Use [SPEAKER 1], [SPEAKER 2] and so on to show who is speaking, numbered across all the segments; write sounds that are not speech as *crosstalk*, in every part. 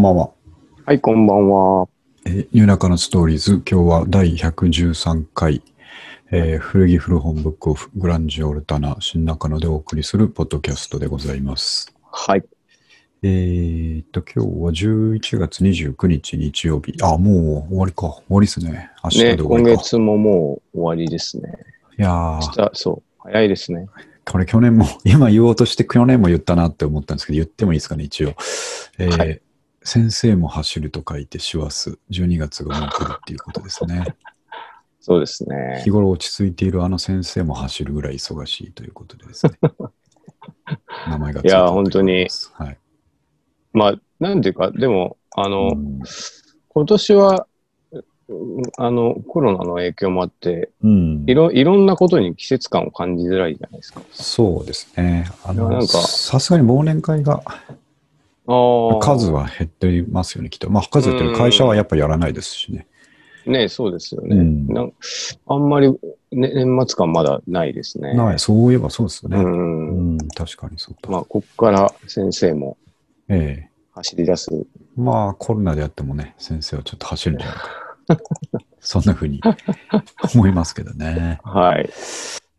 [SPEAKER 1] んばんは。
[SPEAKER 2] はい、こんばんは。
[SPEAKER 1] えー、ニューナカのストーリーズ、今日は第113回、えー古着古本ブックオフグランジオルタナ新中野でお送りするポッドキャストでございます。
[SPEAKER 2] はい。
[SPEAKER 1] えーっと、今日は11月29日日曜日。あ、もう終わりか。終わりですね。明日
[SPEAKER 2] ね、今
[SPEAKER 1] で終わりか。
[SPEAKER 2] 月ももう終わりですね。
[SPEAKER 1] いや
[SPEAKER 2] そう、早いですね。
[SPEAKER 1] これ去年も、*laughs* 今言おうとして去年も言ったなって思ったんですけど、言ってもいいですかね、一応。えー
[SPEAKER 2] はい
[SPEAKER 1] 先生も走ると書いて師走、12月がもう来るっていうことですね。*laughs*
[SPEAKER 2] そうですね
[SPEAKER 1] 日。頃落ち着いているあの先生も走るぐらい忙しいということでですね。*laughs* 名前がつい
[SPEAKER 2] や本当に
[SPEAKER 1] はい。
[SPEAKER 2] まあ、なんていうか、でも、あの、
[SPEAKER 1] うん
[SPEAKER 2] 今年は、うんあの、コロナの影響もあって、
[SPEAKER 1] うん
[SPEAKER 2] いろ、いろんなことに季節感を感じづらいじゃないですか。
[SPEAKER 1] そうですね。あの、
[SPEAKER 2] なんか
[SPEAKER 1] さすがに忘年会が。数は減っていますよね、きっと。まあ、数減ってる会社はやっぱやらないですしね。
[SPEAKER 2] ね、そうですよね。
[SPEAKER 1] うん
[SPEAKER 2] なんあんまり、ね、年末感まだないですね。
[SPEAKER 1] ない、そういえばそうですよね。
[SPEAKER 2] う。
[SPEAKER 1] うんん、確かにそうだ。
[SPEAKER 2] まあ、こっから先生も
[SPEAKER 1] ええ
[SPEAKER 2] 走り出す。ま
[SPEAKER 1] まあ、コロナであってもね、先生はちょっと走るんじゃないか。*laughs* そんな風に思いますけどね。
[SPEAKER 2] はい。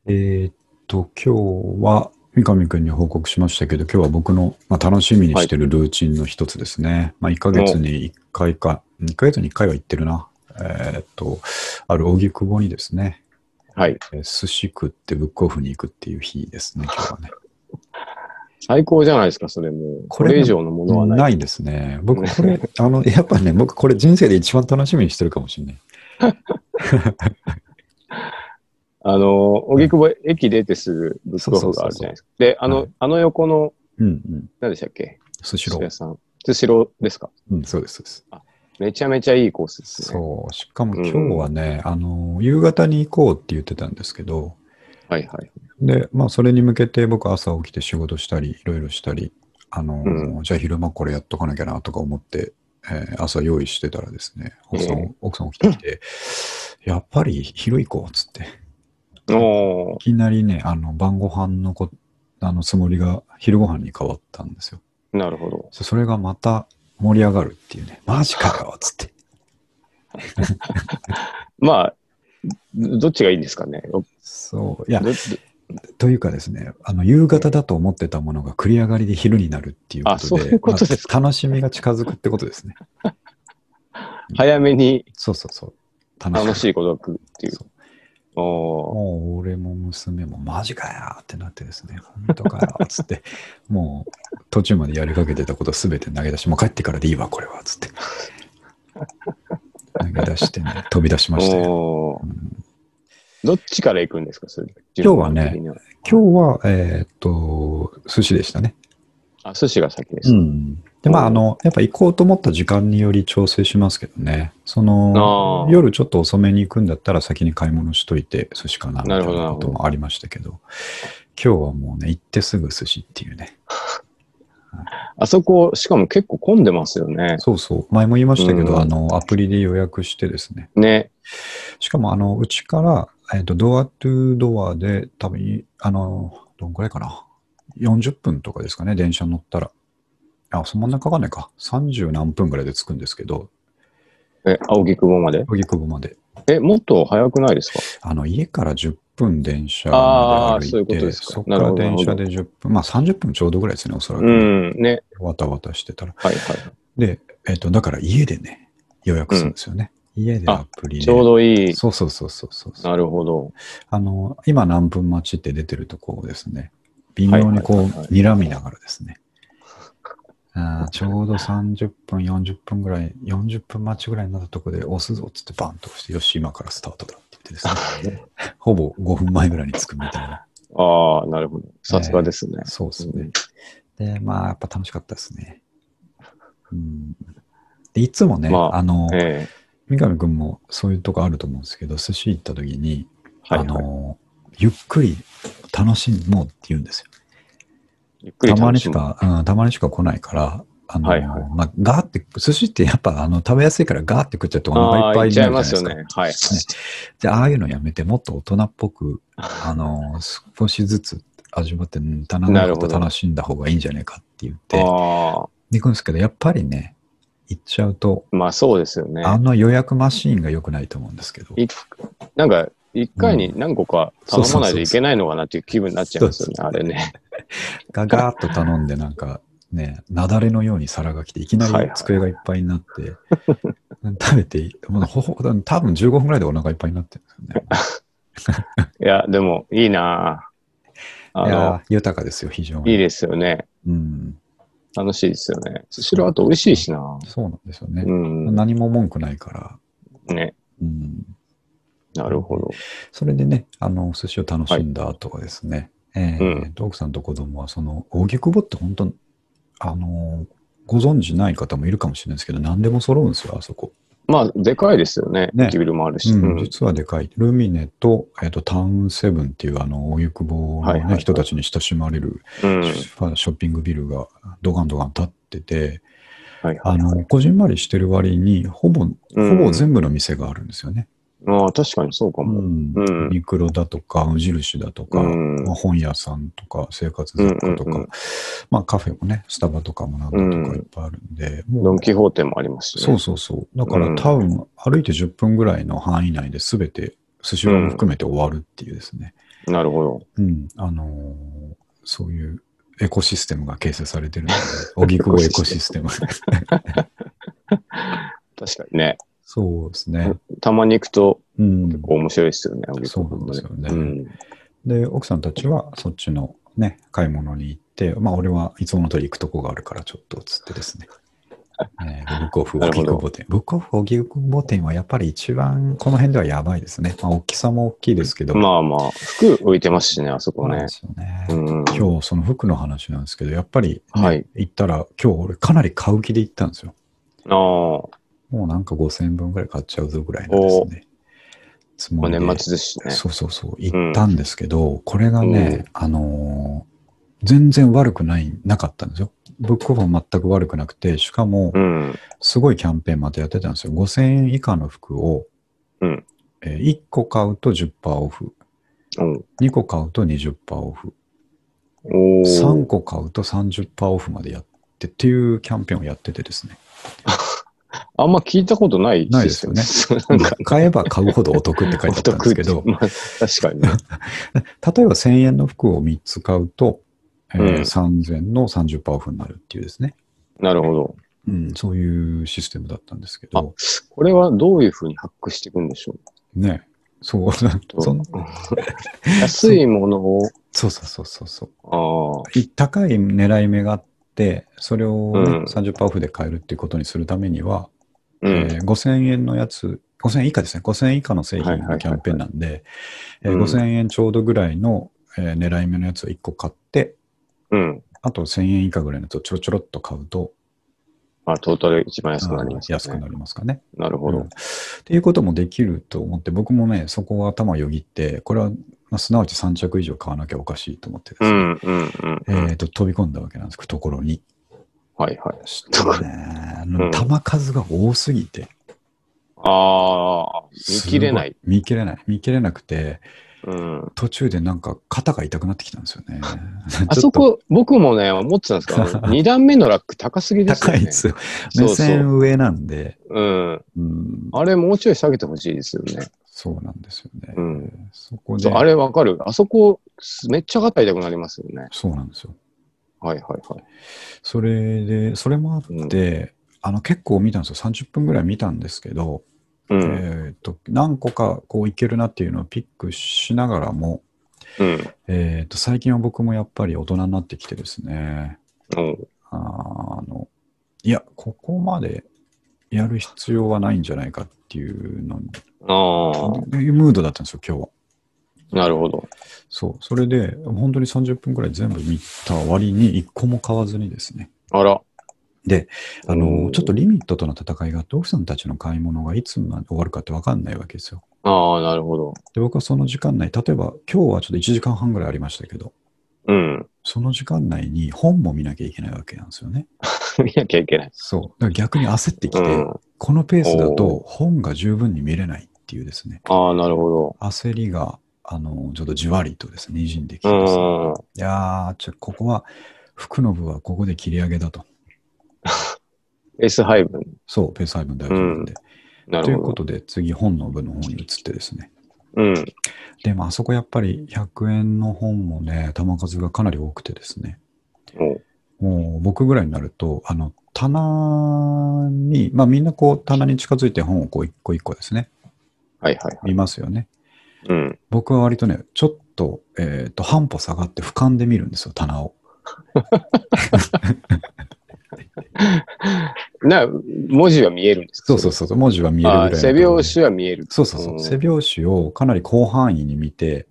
[SPEAKER 1] えーっと、今日は三上くんに報告しましたけど、今日は僕の、まあ、楽しみにしてるルーチンの一つですね。まあ、1ヶ月に1回か、2ヶ月に1回は行ってるな。えーっと、ある荻窪にですね、
[SPEAKER 2] はい。
[SPEAKER 1] えー寿司食ってブックオフに行くっていう日ですね、今日はね。*laughs*
[SPEAKER 2] 最高じゃないですか、それもう。
[SPEAKER 1] これ
[SPEAKER 2] これ以上のものはない。
[SPEAKER 1] ないですね。僕、これ、あの、やっぱね、僕、これ人生で一番楽しみにしてるかもしれない。*laughs*
[SPEAKER 2] あの、荻窪駅出てすぐブックオフがあるじゃないですか。で、あの、
[SPEAKER 1] はい
[SPEAKER 2] あの横の、
[SPEAKER 1] うんうん。
[SPEAKER 2] 何でしたっけ？
[SPEAKER 1] 寿司ロー
[SPEAKER 2] 寿司屋。さん。寿司ローですか？
[SPEAKER 1] うん、そうです、そうです。
[SPEAKER 2] めちゃめちゃいいコースですね。
[SPEAKER 1] そう。しかも今日はね、あの、夕方に行こうって言ってたんですけど、
[SPEAKER 2] はいはい。
[SPEAKER 1] で、まあ、それに向けて僕朝起きて仕事したり、いろいろしたり、あの、
[SPEAKER 2] う
[SPEAKER 1] じゃあ昼間これやっとかなきゃなとか思って、えー朝用意してたらですね、奥さん、
[SPEAKER 2] ええ
[SPEAKER 1] 奥さん起きてきて、やっぱり昼行こうっつって、いきなりね、あの、晩ご飯のこ、あのつもりが昼ご飯に変わったんですよ。
[SPEAKER 2] なるほど。
[SPEAKER 1] そそれがまた盛り上がるっていうね、マジかよっつって。*laughs*
[SPEAKER 2] まあ、どっちがいいんですかね？ど
[SPEAKER 1] そう。いや、
[SPEAKER 2] ど
[SPEAKER 1] というかですね、あの、夕方だと思ってたものが繰り上がりで昼になるっていうことで、楽しみが近づくってことですね。*laughs*
[SPEAKER 2] 早めに
[SPEAKER 1] そうそうそう。
[SPEAKER 2] 楽し
[SPEAKER 1] い。
[SPEAKER 2] いことが来るっていう。
[SPEAKER 1] もう俺も娘もマジかよってなってですね、本当かよっつって、*laughs* もう途中までやりかけてたことすべて投げ出し、もう帰ってからでいいわ、これは、つって。投げ出してね、飛び出しましたよ。うん
[SPEAKER 2] どっちから行くんですかそれ？
[SPEAKER 1] 今日はね今日は、えーっと、寿司でしたね。
[SPEAKER 2] あ、寿司が先です。
[SPEAKER 1] うん。で、まあ、
[SPEAKER 2] うん
[SPEAKER 1] あの、やっぱ行こうと思った時間により調整しますけどね。その夜ちょっと遅めに行くんだったら先に買い物しといて寿司かなみたい
[SPEAKER 2] なるほど
[SPEAKER 1] なこともありましたけど、今日はもうね、行ってすぐ寿司っていうね。*laughs*
[SPEAKER 2] あそこ、しかも結構混んでますよね。
[SPEAKER 1] そうそう。前も言いましたけど、
[SPEAKER 2] うん
[SPEAKER 1] あの、アプリで予約してですね。
[SPEAKER 2] ね。
[SPEAKER 1] しかも、あの、うちから、えっ、と、ドアトゥドアで、多分、あの、どんくらいかな。40分とかですかね、電車乗ったら。あ、そんなかかんないか。30何分ぐらいで着くんですけど、
[SPEAKER 2] え、青木久保まで？
[SPEAKER 1] 荻窪まで。
[SPEAKER 2] え、もっと早くないですか？
[SPEAKER 1] あの、家から10分電車まで歩いて、
[SPEAKER 2] そういう
[SPEAKER 1] そこから電車で10分、まあ30分ちょうどぐらいですね、おそらく。
[SPEAKER 2] うん、ね。
[SPEAKER 1] わたわたしてたら。
[SPEAKER 2] はいはい。
[SPEAKER 1] で、えっ、と、だから家でね、予約するんですよね。家でアプリで。
[SPEAKER 2] ちょうどいい。
[SPEAKER 1] そうそうそうそうそう。
[SPEAKER 2] なるほど。
[SPEAKER 1] あの、今何分待ちって出てるとこをですね、微妙にこう、睨みながらですね、あーちょうど30分、40分ぐらい、40分待ちぐらいになったとこで押すぞっつってバンと押して、よし、今からスタートだって言ってですね、*laughs* ほぼ5分前ぐらいに着くみたいな。
[SPEAKER 2] ああ、なるほど。さすがですね。
[SPEAKER 1] そうですね。で、まあ、やっぱ楽しかったですね。うん、でいつもね、
[SPEAKER 2] まあ
[SPEAKER 1] あの、
[SPEAKER 2] え
[SPEAKER 1] 三上くんもそういうとこあると思うんですけど、寿司行った時に、
[SPEAKER 2] えはい、
[SPEAKER 1] あ
[SPEAKER 2] はい。
[SPEAKER 1] の、ゆっくり楽しもうって言うんですよ。たまにし。か、うん、たまにしか来ないから、あの、
[SPEAKER 2] はいはい
[SPEAKER 1] まあ、ガーって、寿司ってやっぱあの食べやすいからガーって食っちゃってお腹いっぱいに
[SPEAKER 2] いっちゃ
[SPEAKER 1] ないるじゃないですか。
[SPEAKER 2] ますよね。はい。はい
[SPEAKER 1] あ、ああいうのやめて、もっと大人っぽく、あの、少しずつ味わって、うん、棚のこと楽しんだ方がいいんじゃないかって言って、行くんですけど、やっぱりね、行っちゃうと、
[SPEAKER 2] まあそうですよね。
[SPEAKER 1] あの予約マシーンが良くないと思うんですけど。
[SPEAKER 2] いなんか、一回に何個か頼まないといけないのかなっていう気分になっちゃいますよね、あれね。*laughs*
[SPEAKER 1] ガガーッと頼んで、なんかね、雪崩のように皿が来て、いきなり机がいっぱいになって、*laughs* 食べていい、もうほほ多分15分ぐらいでお腹いっぱいになってるんですよね。*laughs*
[SPEAKER 2] いや、でもいいなぁあの
[SPEAKER 1] いや、ー豊かですよ、非常に。
[SPEAKER 2] いいですよね。
[SPEAKER 1] うん。
[SPEAKER 2] 楽しいですよね。スシローあと美味しいしな
[SPEAKER 1] そうなんですよね。
[SPEAKER 2] うん。
[SPEAKER 1] 何も文句ないから。
[SPEAKER 2] ね。
[SPEAKER 1] うん。
[SPEAKER 2] なるほど。
[SPEAKER 1] それでね、あの、寿司を楽しんだ後はですね、えー
[SPEAKER 2] うん
[SPEAKER 1] と奥さんと子供は、その、荻窪って本当、あの、ご存知ない方もいるかもしれないですけど、何でも揃うんですよ、あそこ。
[SPEAKER 2] まあ、でかいですよね。
[SPEAKER 1] ね
[SPEAKER 2] 駅ビルもあるし。
[SPEAKER 1] うん
[SPEAKER 2] うん
[SPEAKER 1] 実はでかい。ルミネと、えっ、と、タウンセブンっていう、あの、荻窪の、ね
[SPEAKER 2] はいはいはい
[SPEAKER 1] 人たちに親しまれる
[SPEAKER 2] うん。
[SPEAKER 1] ショッピングビルがドガンドガン立ってて、
[SPEAKER 2] はいはい。
[SPEAKER 1] あの、こじんまりしてる割に、ほぼ、ほ
[SPEAKER 2] うん
[SPEAKER 1] ぼ全部の店があるんですよね。
[SPEAKER 2] ああ、確かにそうかも。
[SPEAKER 1] うん
[SPEAKER 2] うん
[SPEAKER 1] ユニクロだとか、無印だとか、
[SPEAKER 2] うん
[SPEAKER 1] まあ、本屋さんとか、生活雑貨とか、
[SPEAKER 2] うんうんうん
[SPEAKER 1] まあカフェもね、スタバとかもなんだとかいっぱいあるんで、もう
[SPEAKER 2] ドン・キホーテもありますしね。
[SPEAKER 1] そうそうそう。だから、
[SPEAKER 2] うん
[SPEAKER 1] 多分、歩いて10分ぐらいの範囲内で全て、スシローも含めて終わるっていうですね。
[SPEAKER 2] なるほど。
[SPEAKER 1] うん。あのーそういうエコシステムが形成されてるので、荻窪エコシステム。*laughs*
[SPEAKER 2] 確かにね。
[SPEAKER 1] そうですね。
[SPEAKER 2] たまに行くと
[SPEAKER 1] うん
[SPEAKER 2] 結。構面白いですよね。
[SPEAKER 1] そうなんですよね
[SPEAKER 2] うん。
[SPEAKER 1] で、奥さんたちはそっちのね、買い物に行って、まあ俺はいつもの通り行くとこがあるからちょっとつってですね。*laughs* えーブックオフ荻窪店。ブックオフ荻窪店はやっぱり一番この辺ではやばいですね。まあ大きさも大きいですけど。
[SPEAKER 2] まあまあ、服置いてますしね、あそこね
[SPEAKER 1] そうで。すよね。
[SPEAKER 2] うん。
[SPEAKER 1] 今日その服の話なんですけど、やっぱり、ね
[SPEAKER 2] はい
[SPEAKER 1] 行ったら今日俺かなり買う気で行ったんですよ。
[SPEAKER 2] ああ、
[SPEAKER 1] もうなんか5000円分ぐらい買っちゃうぞぐらいのですね。つも
[SPEAKER 2] 年末ですしね。
[SPEAKER 1] そうそうそう、行ったんですけど、これがね、あのー全然悪くない、なかったんですよ。ブックオフは全く悪くなくて、しかも
[SPEAKER 2] う、ん。
[SPEAKER 1] すごいキャンペーンまたやってたんですよ。5000円以下の服を、
[SPEAKER 2] うん
[SPEAKER 1] えー1個買うと10%オフ、
[SPEAKER 2] うん。
[SPEAKER 1] 2個買うと20%オフ、
[SPEAKER 2] おー
[SPEAKER 1] 3個買うと30%オフまでやってっていうキャンペーンをやっててですね。*laughs*
[SPEAKER 2] あんま聞いたことない
[SPEAKER 1] ないですよね。
[SPEAKER 2] システムなんか、
[SPEAKER 1] 買えば買うほどお得って書いてあったんですけど、
[SPEAKER 2] まあ、確かにね。*laughs*
[SPEAKER 1] 例えば1000円の服を3つ買うと、えー
[SPEAKER 2] うん。
[SPEAKER 1] 3000の30%オフになるっていうですね。
[SPEAKER 2] なるほど。
[SPEAKER 1] うん、そういうシステムだったんですけ
[SPEAKER 2] あ
[SPEAKER 1] ど、、
[SPEAKER 2] これはどういうふうにハックしていくんでしょう？
[SPEAKER 1] ね、そう、*laughs* そん *laughs*
[SPEAKER 2] 安いものを、
[SPEAKER 1] そうそうそうそうそう。
[SPEAKER 2] あ
[SPEAKER 1] 高い狙い目があって、それを、ね
[SPEAKER 2] うん
[SPEAKER 1] 30%オフで買えるっていうことにするためには、
[SPEAKER 2] うん。
[SPEAKER 1] えー5000円のやつ、5000円以下ですね。5000円以下の製品のキャンペーンなんで、えー
[SPEAKER 2] うん
[SPEAKER 1] 5000円ちょうどぐらいの、えー狙い目のやつを1個買って、
[SPEAKER 2] うん。
[SPEAKER 1] あと1000円以下ぐらいのやつをちょろちょろっと買うと、
[SPEAKER 2] あ、トータル一番安くなります、ね。
[SPEAKER 1] 安くなりますかね。
[SPEAKER 2] なるほど
[SPEAKER 1] うんっ。ていうこともできると思って、僕もね、そこは頭をよぎって、これは、まあ、すなわち3着以上買わなきゃおかしいと思ってですね、
[SPEAKER 2] うん、うん、うん。
[SPEAKER 1] えーと飛び込んだわけなんですけど、ところに。
[SPEAKER 2] はいはい。
[SPEAKER 1] したらね、*laughs*
[SPEAKER 2] うん
[SPEAKER 1] 玉数が多すぎて。
[SPEAKER 2] ああ、見切れない。
[SPEAKER 1] 見切れない。見切れなくて、
[SPEAKER 2] うん。
[SPEAKER 1] 途中でなんか肩が痛くなってきたんですよね。*laughs*
[SPEAKER 2] あそこ、僕もね、思ってたんですけど、*laughs* 2段目のラック高すぎですよね。
[SPEAKER 1] 高いですよ。目。線上なんで、
[SPEAKER 2] うん。
[SPEAKER 1] うん、
[SPEAKER 2] あれもうちょい下げてほしいですよね。
[SPEAKER 1] そうなんですよね。
[SPEAKER 2] うん
[SPEAKER 1] そこで
[SPEAKER 2] あれわかる。あそこ、めっちゃ肩痛くなりますよね。
[SPEAKER 1] そうなんですよ。
[SPEAKER 2] はいはいはい。
[SPEAKER 1] それで、それもあって、あの結構見たんですよ。30分ぐらい見たんですけど、
[SPEAKER 2] うん。
[SPEAKER 1] えーと何個かこういけるなっていうのをピックしながらも、
[SPEAKER 2] うん。
[SPEAKER 1] えー、と最近は僕もやっぱり大人になってきてですね、
[SPEAKER 2] うん。
[SPEAKER 1] あのいや、ここまでやる必要はないんじゃないかっていうの
[SPEAKER 2] あ
[SPEAKER 1] いうムードだったんですよ、今日は。
[SPEAKER 2] あ、なるほど。
[SPEAKER 1] そう。それで、本当に30分くらい全部見た割に1個も買わずにですね。
[SPEAKER 2] あら。
[SPEAKER 1] で、あ
[SPEAKER 2] う
[SPEAKER 1] の、
[SPEAKER 2] ん
[SPEAKER 1] ちょっとリミットとの戦いがあって、奥さんたちの買い物がいつまで終わるかって分かんないわけですよ。
[SPEAKER 2] ああ、なるほど。
[SPEAKER 1] で、僕はその時間内、例えば今日はちょっと1時間半ぐらいありましたけど、
[SPEAKER 2] うん。
[SPEAKER 1] その時間内に本も見なきゃいけないわけなんですよね。*laughs*
[SPEAKER 2] 見なきゃいけない。
[SPEAKER 1] そう。だから逆に焦ってきて、
[SPEAKER 2] うん。
[SPEAKER 1] このペースだと本が十分に見れないっていうですね、
[SPEAKER 2] ああ、なるほ
[SPEAKER 1] 焦りが、あの、ちょっとじわりとですね、滲んできて。いやー、ちょ、ここは、服の部はここで切り上げだと。
[SPEAKER 2] いペース配分。
[SPEAKER 1] そう、ペース配分大事なんで。
[SPEAKER 2] なるほど。
[SPEAKER 1] ということで、次、本の部の方に移ってですね。
[SPEAKER 2] うん。
[SPEAKER 1] で、まあ、あそこやっぱり100円の本もね、玉数がかなり多くてですね。もう僕ぐらいになると、あの、棚に、まあみんなこう棚に近づいて本をこう一個一個ですね、
[SPEAKER 2] はいはいはい。
[SPEAKER 1] 見ますよね。
[SPEAKER 2] うん。
[SPEAKER 1] 僕は割とね、ちょっと、えっ、と、半歩下がって俯瞰で見るんですよ、棚を。*laughs* *laughs*
[SPEAKER 2] な、文字は見えるんですか
[SPEAKER 1] そうそうそう、文字は見えるぐらい
[SPEAKER 2] 背拍子は見える。
[SPEAKER 1] そうそうそう、背拍子をかなり広範囲に見て、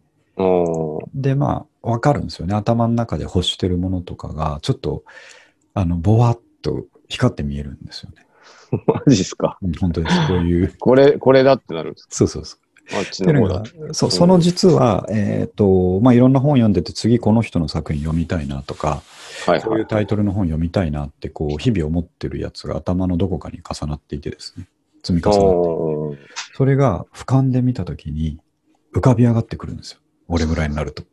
[SPEAKER 1] で、まあ、わかるんですよね。頭の中で欲してるものとかが、ちょっと、あの、ぼわっと光って見えるんですよね。*laughs*
[SPEAKER 2] マジっすか？
[SPEAKER 1] うん本当です。こういう。
[SPEAKER 2] これ、これだってなるんです
[SPEAKER 1] そうそうそう。
[SPEAKER 2] っち
[SPEAKER 1] の
[SPEAKER 2] の方だ
[SPEAKER 1] が。そう、その実は、えっ、と、まあ、いろんな本読んでて、次この人の作品読みたいなとか、
[SPEAKER 2] はいはい
[SPEAKER 1] こういう。タイトルの本読みたいなって、こう、日々思ってるやつが頭のどこかに重なっていてですね、積み重なって。それが俯瞰で見たときに、浮かび上がってくるんですよ。俺ぐらいになると。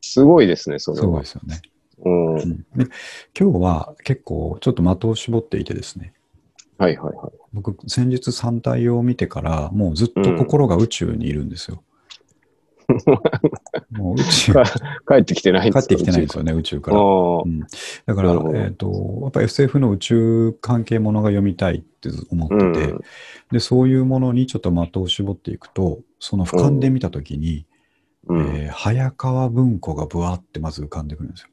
[SPEAKER 2] すごいですね、それ
[SPEAKER 1] すごい
[SPEAKER 2] は
[SPEAKER 1] で。すよね。
[SPEAKER 2] うん。
[SPEAKER 1] 今日は結構ちょっと的を絞っていてですね、
[SPEAKER 2] はいはい。
[SPEAKER 1] 僕、先日三体を見てから、もうずっと心が宇宙にいるんですよ。*laughs* もう宇宙、
[SPEAKER 2] か帰ってきてないんですか
[SPEAKER 1] 帰ってきてないんですよね、宇宙から。う。ん、だから、えっ、と、やっぱ SF の宇宙関係ものが読みたいって思ってて、
[SPEAKER 2] うん
[SPEAKER 1] で、そういうものにちょっと的を絞っていくと、その俯瞰で見たときに、
[SPEAKER 2] うん。
[SPEAKER 1] えー早川文庫がぶわってまず浮かんでくるんですよ。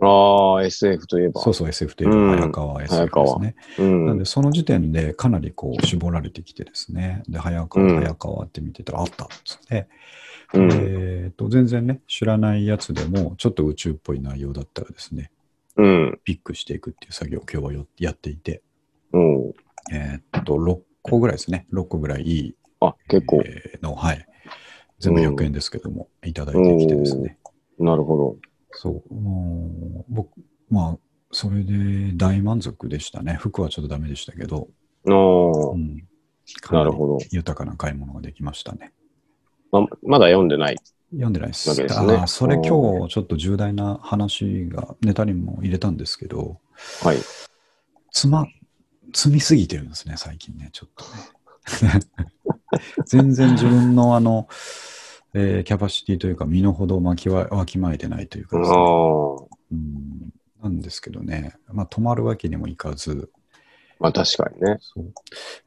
[SPEAKER 2] ああ、SF といえば。
[SPEAKER 1] そうそう、SF というか、
[SPEAKER 2] うん
[SPEAKER 1] 早川 SF ですね。
[SPEAKER 2] うん。
[SPEAKER 1] なんで、その時点でかなりこう絞られてきてですね、で、早川、
[SPEAKER 2] うん
[SPEAKER 1] 早川って見てたら、あったっつって、
[SPEAKER 2] うん
[SPEAKER 1] えーと、全然ね、知らないやつでも、ちょっと宇宙っぽい内容だったらですね、
[SPEAKER 2] うん。
[SPEAKER 1] ピックしていくっていう作業を今日はよやっていて、
[SPEAKER 2] うん。
[SPEAKER 1] えーっと、6個ぐらいですね、6個ぐらいいい
[SPEAKER 2] あ、結構。
[SPEAKER 1] えーの、はい、全部100円ですけども、いただいてきてですね、
[SPEAKER 2] なるほ
[SPEAKER 1] そう、もう、僕、まあ、それで大満足でしたね。服はちょっとダメでしたけど、
[SPEAKER 2] ど。あ
[SPEAKER 1] うん、
[SPEAKER 2] あ、なるほど。
[SPEAKER 1] 豊かな買い物ができましたね。
[SPEAKER 2] ままだ読んでない。
[SPEAKER 1] 読んでないです。
[SPEAKER 2] わけですね
[SPEAKER 1] あーそれ今日ちょっと重大な話がネタにも入れたんですけど、
[SPEAKER 2] はい。
[SPEAKER 1] つま、積みすぎてるんですね、最近ね、ちょっとね。*laughs* 全然自分のあの、えーキャパシティというか身の程をわきわわきまえてないというか
[SPEAKER 2] あ
[SPEAKER 1] ですね、
[SPEAKER 2] あ。
[SPEAKER 1] うんなんですけどね、まあ止まるわけにもいかず、
[SPEAKER 2] まあ確かにね。
[SPEAKER 1] そう。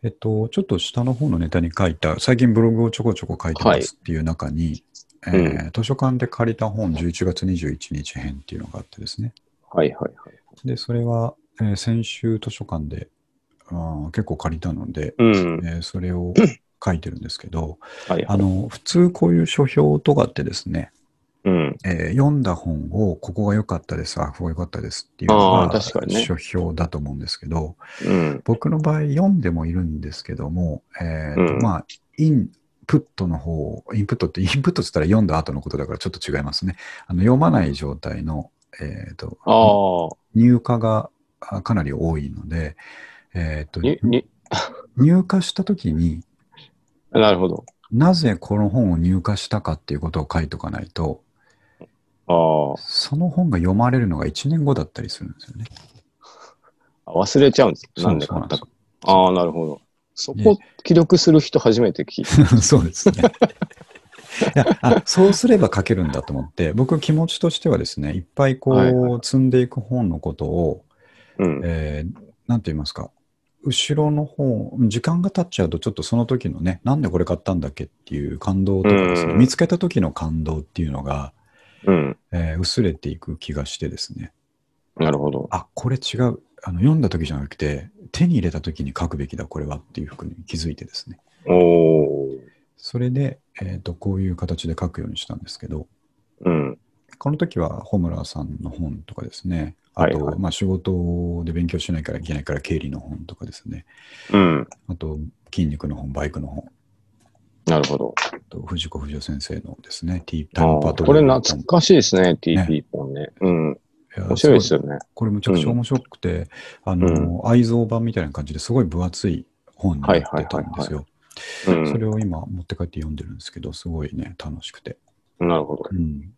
[SPEAKER 1] えっと、ちょっと下の方のネタに書いた、最近ブログをちょこちょこ書いてますっていう中に、えー
[SPEAKER 2] う
[SPEAKER 1] 図書館で借りた本11月21日編っていうのがあってですね。
[SPEAKER 2] はいはいはい。
[SPEAKER 1] で、それは、えー先週図書館であー結構借りたので、
[SPEAKER 2] うん。
[SPEAKER 1] えーそれを書いてるんですけど、
[SPEAKER 2] はいはい。
[SPEAKER 1] あの、普通こういう書評とかってですね、
[SPEAKER 2] うん。
[SPEAKER 1] えー読んだ本をここが良かったです、あ、ここが良かったですっていうの
[SPEAKER 2] あ
[SPEAKER 1] が書評だと思うんですけど、
[SPEAKER 2] うん。
[SPEAKER 1] 僕の場合読んでもいるんですけども、えーと
[SPEAKER 2] うん
[SPEAKER 1] まあ、インプットの方、インプットって、インプットって言ったら読んだ後のことだからちょっと違いますね。あの読まない状態の、えーと。入荷があかなり多いので、えーと入荷したときに
[SPEAKER 2] なるほど。
[SPEAKER 1] なぜこの本を入荷したかっていうことを書いとかないと、
[SPEAKER 2] あ
[SPEAKER 1] その本が読まれるのが1年後だったりするんですよね。
[SPEAKER 2] あ。忘れちゃうんです。なんで買ったか。ああ、なるほど。そこ記録する人初めて聞いた。*laughs*
[SPEAKER 1] そうですね。*laughs* いやあそうすれば書けるんだと思って、僕気持ちとしてはですね、いっぱいこう、
[SPEAKER 2] はいは
[SPEAKER 1] 積んでいく本のことを、
[SPEAKER 2] うん。
[SPEAKER 1] えーなんて言いますか、後ろの方、時間が経っちゃうと、ちょっとその時のね、なんでこれ買ったんだっけっていう感動とかですね、
[SPEAKER 2] うん
[SPEAKER 1] 見つけた時の感動っていうのが、
[SPEAKER 2] うん。
[SPEAKER 1] えー薄れていく気がしてですね、
[SPEAKER 2] なるほど。
[SPEAKER 1] あ、これ違う。あの読んだ時じゃなくて、手に入れた時に書くべきだ、これはっていうふうに気づいてですね。
[SPEAKER 2] おお。
[SPEAKER 1] それで、えっ、と、こういう形で書くようにしたんですけど、
[SPEAKER 2] うん。
[SPEAKER 1] この時は穂村さんの本とかですね、あと、
[SPEAKER 2] はいはい
[SPEAKER 1] まあ仕事で勉強しないからいけないから経理の本とかですね、
[SPEAKER 2] うん。
[SPEAKER 1] あと筋肉の本、バイクの本、
[SPEAKER 2] なるほど。
[SPEAKER 1] あと藤子不二雄先生のですね、T
[SPEAKER 2] あ
[SPEAKER 1] タイムパ
[SPEAKER 2] ーこれ
[SPEAKER 1] トロールの本
[SPEAKER 2] 懐かしいですね、TP 本ね。うん。面白いです
[SPEAKER 1] ご
[SPEAKER 2] よね。
[SPEAKER 1] これむちゃくちゃ面白くて、あの、愛蔵版みたいな感じですごい分厚い本になってたんですよ。
[SPEAKER 2] うん。
[SPEAKER 1] それを今持って帰って読んでるんですけど、すごいね、楽しくて。
[SPEAKER 2] なるほど。
[SPEAKER 1] うん、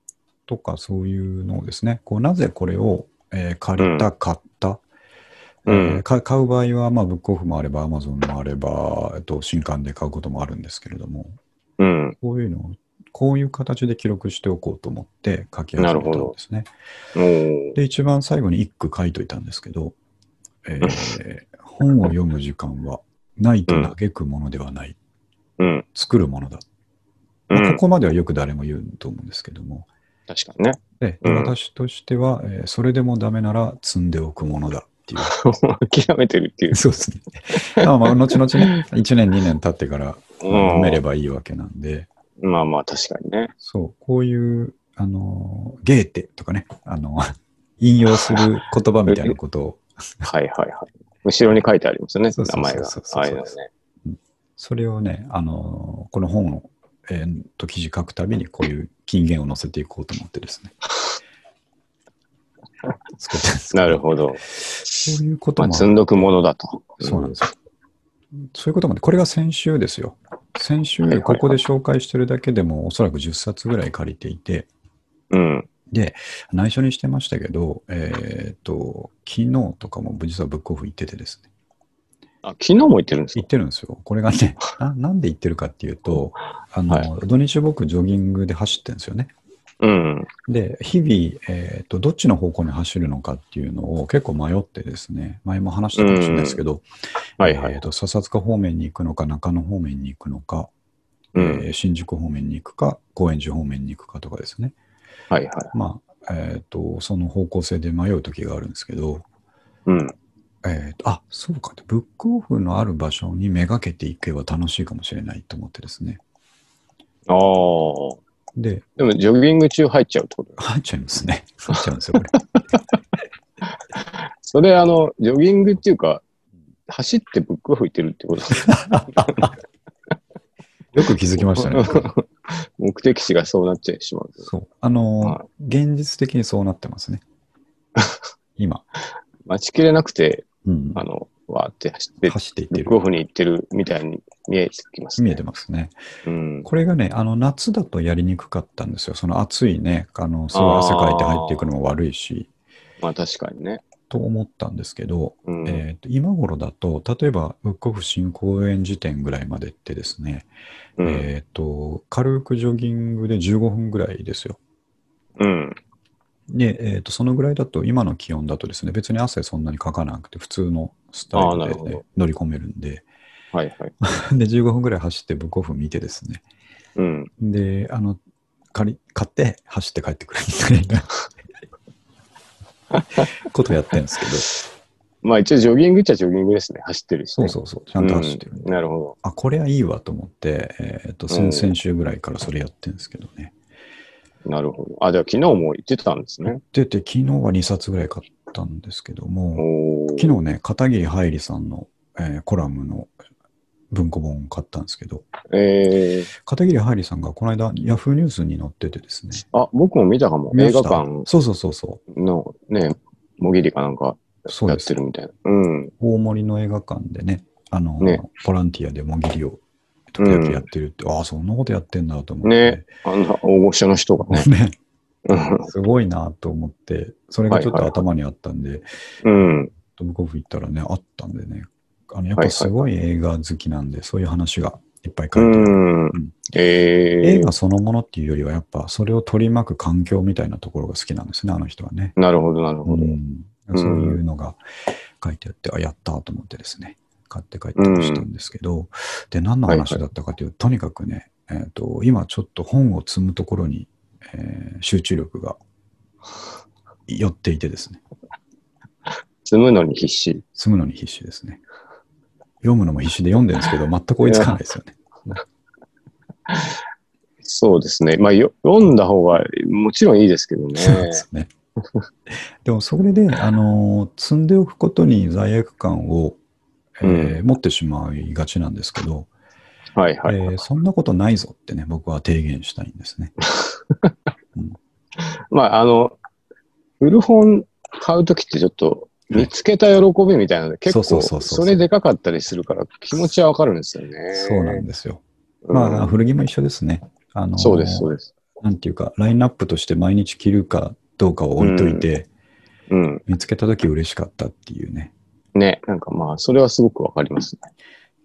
[SPEAKER 1] とかそういうのをですね、こうなぜこれを、えー借りた、買った、
[SPEAKER 2] うん
[SPEAKER 1] えーか買う場合は、まあ、ブックオフもあれば、アマゾンもあれば、えっと、新刊で買うこともあるんですけれども、
[SPEAKER 2] うん。
[SPEAKER 1] こういうのを、こういう形で記録しておこうと思って書き始めたんですね。で、一番最後に一句書いといたんですけど、えー本を読む時間はないと嘆くものではない、
[SPEAKER 2] うん。
[SPEAKER 1] 作るものだ。
[SPEAKER 2] うん。
[SPEAKER 1] まあここまではよく誰も言うと思うんですけども、
[SPEAKER 2] 確かにね。
[SPEAKER 1] で
[SPEAKER 2] うん
[SPEAKER 1] 私としては、えーそれでもダメなら積んでおくものだっていう。*laughs*
[SPEAKER 2] 諦めてるっていう。*laughs*
[SPEAKER 1] そうですね。まあまあ、後々ね、1年、2年経ってから
[SPEAKER 2] うん
[SPEAKER 1] 読めればいいわけなんで、
[SPEAKER 2] まあまあ、確かにね。
[SPEAKER 1] そう、こういう、あの、ゲーテとかね、あの、*laughs* 引用する言葉みたいなことを、
[SPEAKER 2] はいはいはい。後ろに書いてありますよね、
[SPEAKER 1] そうそうそう
[SPEAKER 2] 名前が
[SPEAKER 1] そう。そう
[SPEAKER 2] ああいうのね。
[SPEAKER 1] それをね、あの、この本を、えーと記事書くたびにこういう金言を載せていこうと思ってですね。*laughs*
[SPEAKER 2] なるほど。
[SPEAKER 1] そういうこと
[SPEAKER 2] まあ、
[SPEAKER 1] も、
[SPEAKER 2] 積んどくものだと。
[SPEAKER 1] そうなんですよ。そういうこともね、これが先週ですよ。先週ここで紹介してるだけでも、おそらく10冊ぐらい借りていて、
[SPEAKER 2] うん。
[SPEAKER 1] で、内緒にしてましたけど、えっ、と、昨日とかも実はブックオフ行っててですね。
[SPEAKER 2] あ、昨日も言ってるんですか？
[SPEAKER 1] 行ってるんですよ。これがね、*laughs* ななんで行ってるかっていうと、あの、
[SPEAKER 2] は
[SPEAKER 1] 土日僕ジョギングで走ってるんですよね。
[SPEAKER 2] うん。
[SPEAKER 1] で、日々、えっ、と、どっちの方向に走るのかっていうのを結構迷ってですね、前も話したかもしれないですけど、
[SPEAKER 2] はいはい
[SPEAKER 1] えっ、と、笹塚方面に行くのか、中野方面に行くのか、
[SPEAKER 2] うん。
[SPEAKER 1] えー新宿方面に行くか、高円寺方面に行くかとかですね。
[SPEAKER 2] はいはい。
[SPEAKER 1] まあ、えっ、と、その方向性で迷う時があるんですけど、
[SPEAKER 2] うん。
[SPEAKER 1] えーと、あ、そうか、ブックオフのある場所にめがけていけば楽しいかもしれないと思ってですね。
[SPEAKER 2] ああ。
[SPEAKER 1] で、
[SPEAKER 2] でも、ジョギング中入っちゃうってこと
[SPEAKER 1] 入っちゃいますね。入っちゃうんですよ、これ。*laughs*
[SPEAKER 2] それ、あの、ジョギングっていうか、走ってブックオフ行ってるってことですね。*laughs*
[SPEAKER 1] よく気づきましたね。*laughs*
[SPEAKER 2] 目的地がそうなっちゃいしまう。
[SPEAKER 1] そう。あのー
[SPEAKER 2] は
[SPEAKER 1] 現実的にそうなってますね。今。
[SPEAKER 2] 待ちきれなくて、
[SPEAKER 1] うん。
[SPEAKER 2] あの、わーって走って、
[SPEAKER 1] 走っていってる。
[SPEAKER 2] オフに行ってるみたいに見えてきますね。
[SPEAKER 1] 見えてますね。
[SPEAKER 2] うん。
[SPEAKER 1] これがね、あの、夏だとやりにくかったんですよ。その暑いね、あの、すごい汗かいて入っていくのも悪いし、
[SPEAKER 2] まあ確かにね。
[SPEAKER 1] と思ったんですけど、
[SPEAKER 2] うん。
[SPEAKER 1] えーと今頃だと、例えば、ブックオフ新公園時点ぐらいまでってですね、
[SPEAKER 2] うん。
[SPEAKER 1] えっ、と、軽くジョギングで15分ぐらいですよ。
[SPEAKER 2] うん。
[SPEAKER 1] で、えっ、と、そのぐらいだと、今の気温だとですね、別に汗そんなにかかなくて、普通のスタイルで、乗り込めるんで、
[SPEAKER 2] はいはい。*laughs*
[SPEAKER 1] で、15分ぐらい走ってブックオフ見てですね、
[SPEAKER 2] うん。
[SPEAKER 1] で、あの、借り、買って走って帰ってくるみたいな *laughs* ことやってるんですけど、
[SPEAKER 2] まあ一応ジョギングっちゃジョギングですね。走ってるし、ね。
[SPEAKER 1] そうそうそう、ちゃんと走ってる
[SPEAKER 2] うんなるほ
[SPEAKER 1] あ、これはいいわと思って、えっ、と、
[SPEAKER 2] うん
[SPEAKER 1] 先々週ぐらいからそれやってるんですけどね。
[SPEAKER 2] ど。なるほど。あ、じゃあ昨日も言ってたんですね。
[SPEAKER 1] でて、昨日は2冊ぐらい買ったんですけども、昨日ね、片桐はいりさんの、えーコラムの文庫本を買ったんですけど、
[SPEAKER 2] えー、
[SPEAKER 1] 片桐はいりさんがこの間、ヤフーニュースに載っててですね。
[SPEAKER 2] あ、僕も見たかも。映画館
[SPEAKER 1] そうそうそうそう。
[SPEAKER 2] のね、もぎりかなんかやってるみたいな。うん。
[SPEAKER 1] 大森の映画館でね、あの、
[SPEAKER 2] ね
[SPEAKER 1] ボランティアでもぎりを時々やってるって、ああ、そんなことやってんだと思って。
[SPEAKER 2] ねあんな大御所の人がね。*laughs*
[SPEAKER 1] ね
[SPEAKER 2] うん
[SPEAKER 1] すごいなと思って、それがちょっ
[SPEAKER 2] はいはい
[SPEAKER 1] と頭にあったんで、
[SPEAKER 2] うん。
[SPEAKER 1] トムコフ行ったらね、あったんでね、あのやっぱすごい映画好きなんで、そういう話がいっぱい書いてある。
[SPEAKER 2] うん
[SPEAKER 1] ん。
[SPEAKER 2] えー
[SPEAKER 1] 映画、そのものっていうよりは、やっぱそれを取り巻く環境みたいなところが好きなんですね、あの人はね。
[SPEAKER 2] なるほど、なるほど。
[SPEAKER 1] うん、そういうのが書いてあって、あ、やったと思ってですね、買って帰ってましたんですけど、で、何の話だったかというと、とにかくね、えーと、今ちょっと本を積むところに、えー集中力が寄っていてですね、
[SPEAKER 2] 積むのに必死。
[SPEAKER 1] 積むのに必死ですね。読むのも必死で読んでるんですけど、全く追いつかないですよね。
[SPEAKER 2] そうですね。まあ、よ読んだ方がもちろんいいですけどね。
[SPEAKER 1] そうですね。でもそれで、あのー積んでおくことに罪悪感を、えー持ってしまいがちなんですけど、
[SPEAKER 2] はいはい。
[SPEAKER 1] えーそんなことないぞってね、僕は提言したいんですね。*laughs*
[SPEAKER 2] まあ、あの、古本買うときってちょっと見つけた喜びみたいなので、結構
[SPEAKER 1] そうそうそうそう
[SPEAKER 2] それでかかったりするから気持ちはわかるんですよね。
[SPEAKER 1] そうなんですよ。
[SPEAKER 2] うん
[SPEAKER 1] まあ、古着も一緒ですね。あのー
[SPEAKER 2] そうです、そうです。
[SPEAKER 1] なんていうか、ラインナップとして毎日着るかどうかを置いといて、
[SPEAKER 2] うん。
[SPEAKER 1] 見つけたとき嬉しかったっていうね。
[SPEAKER 2] ね、なんかまあ、それはすごくわかりますね。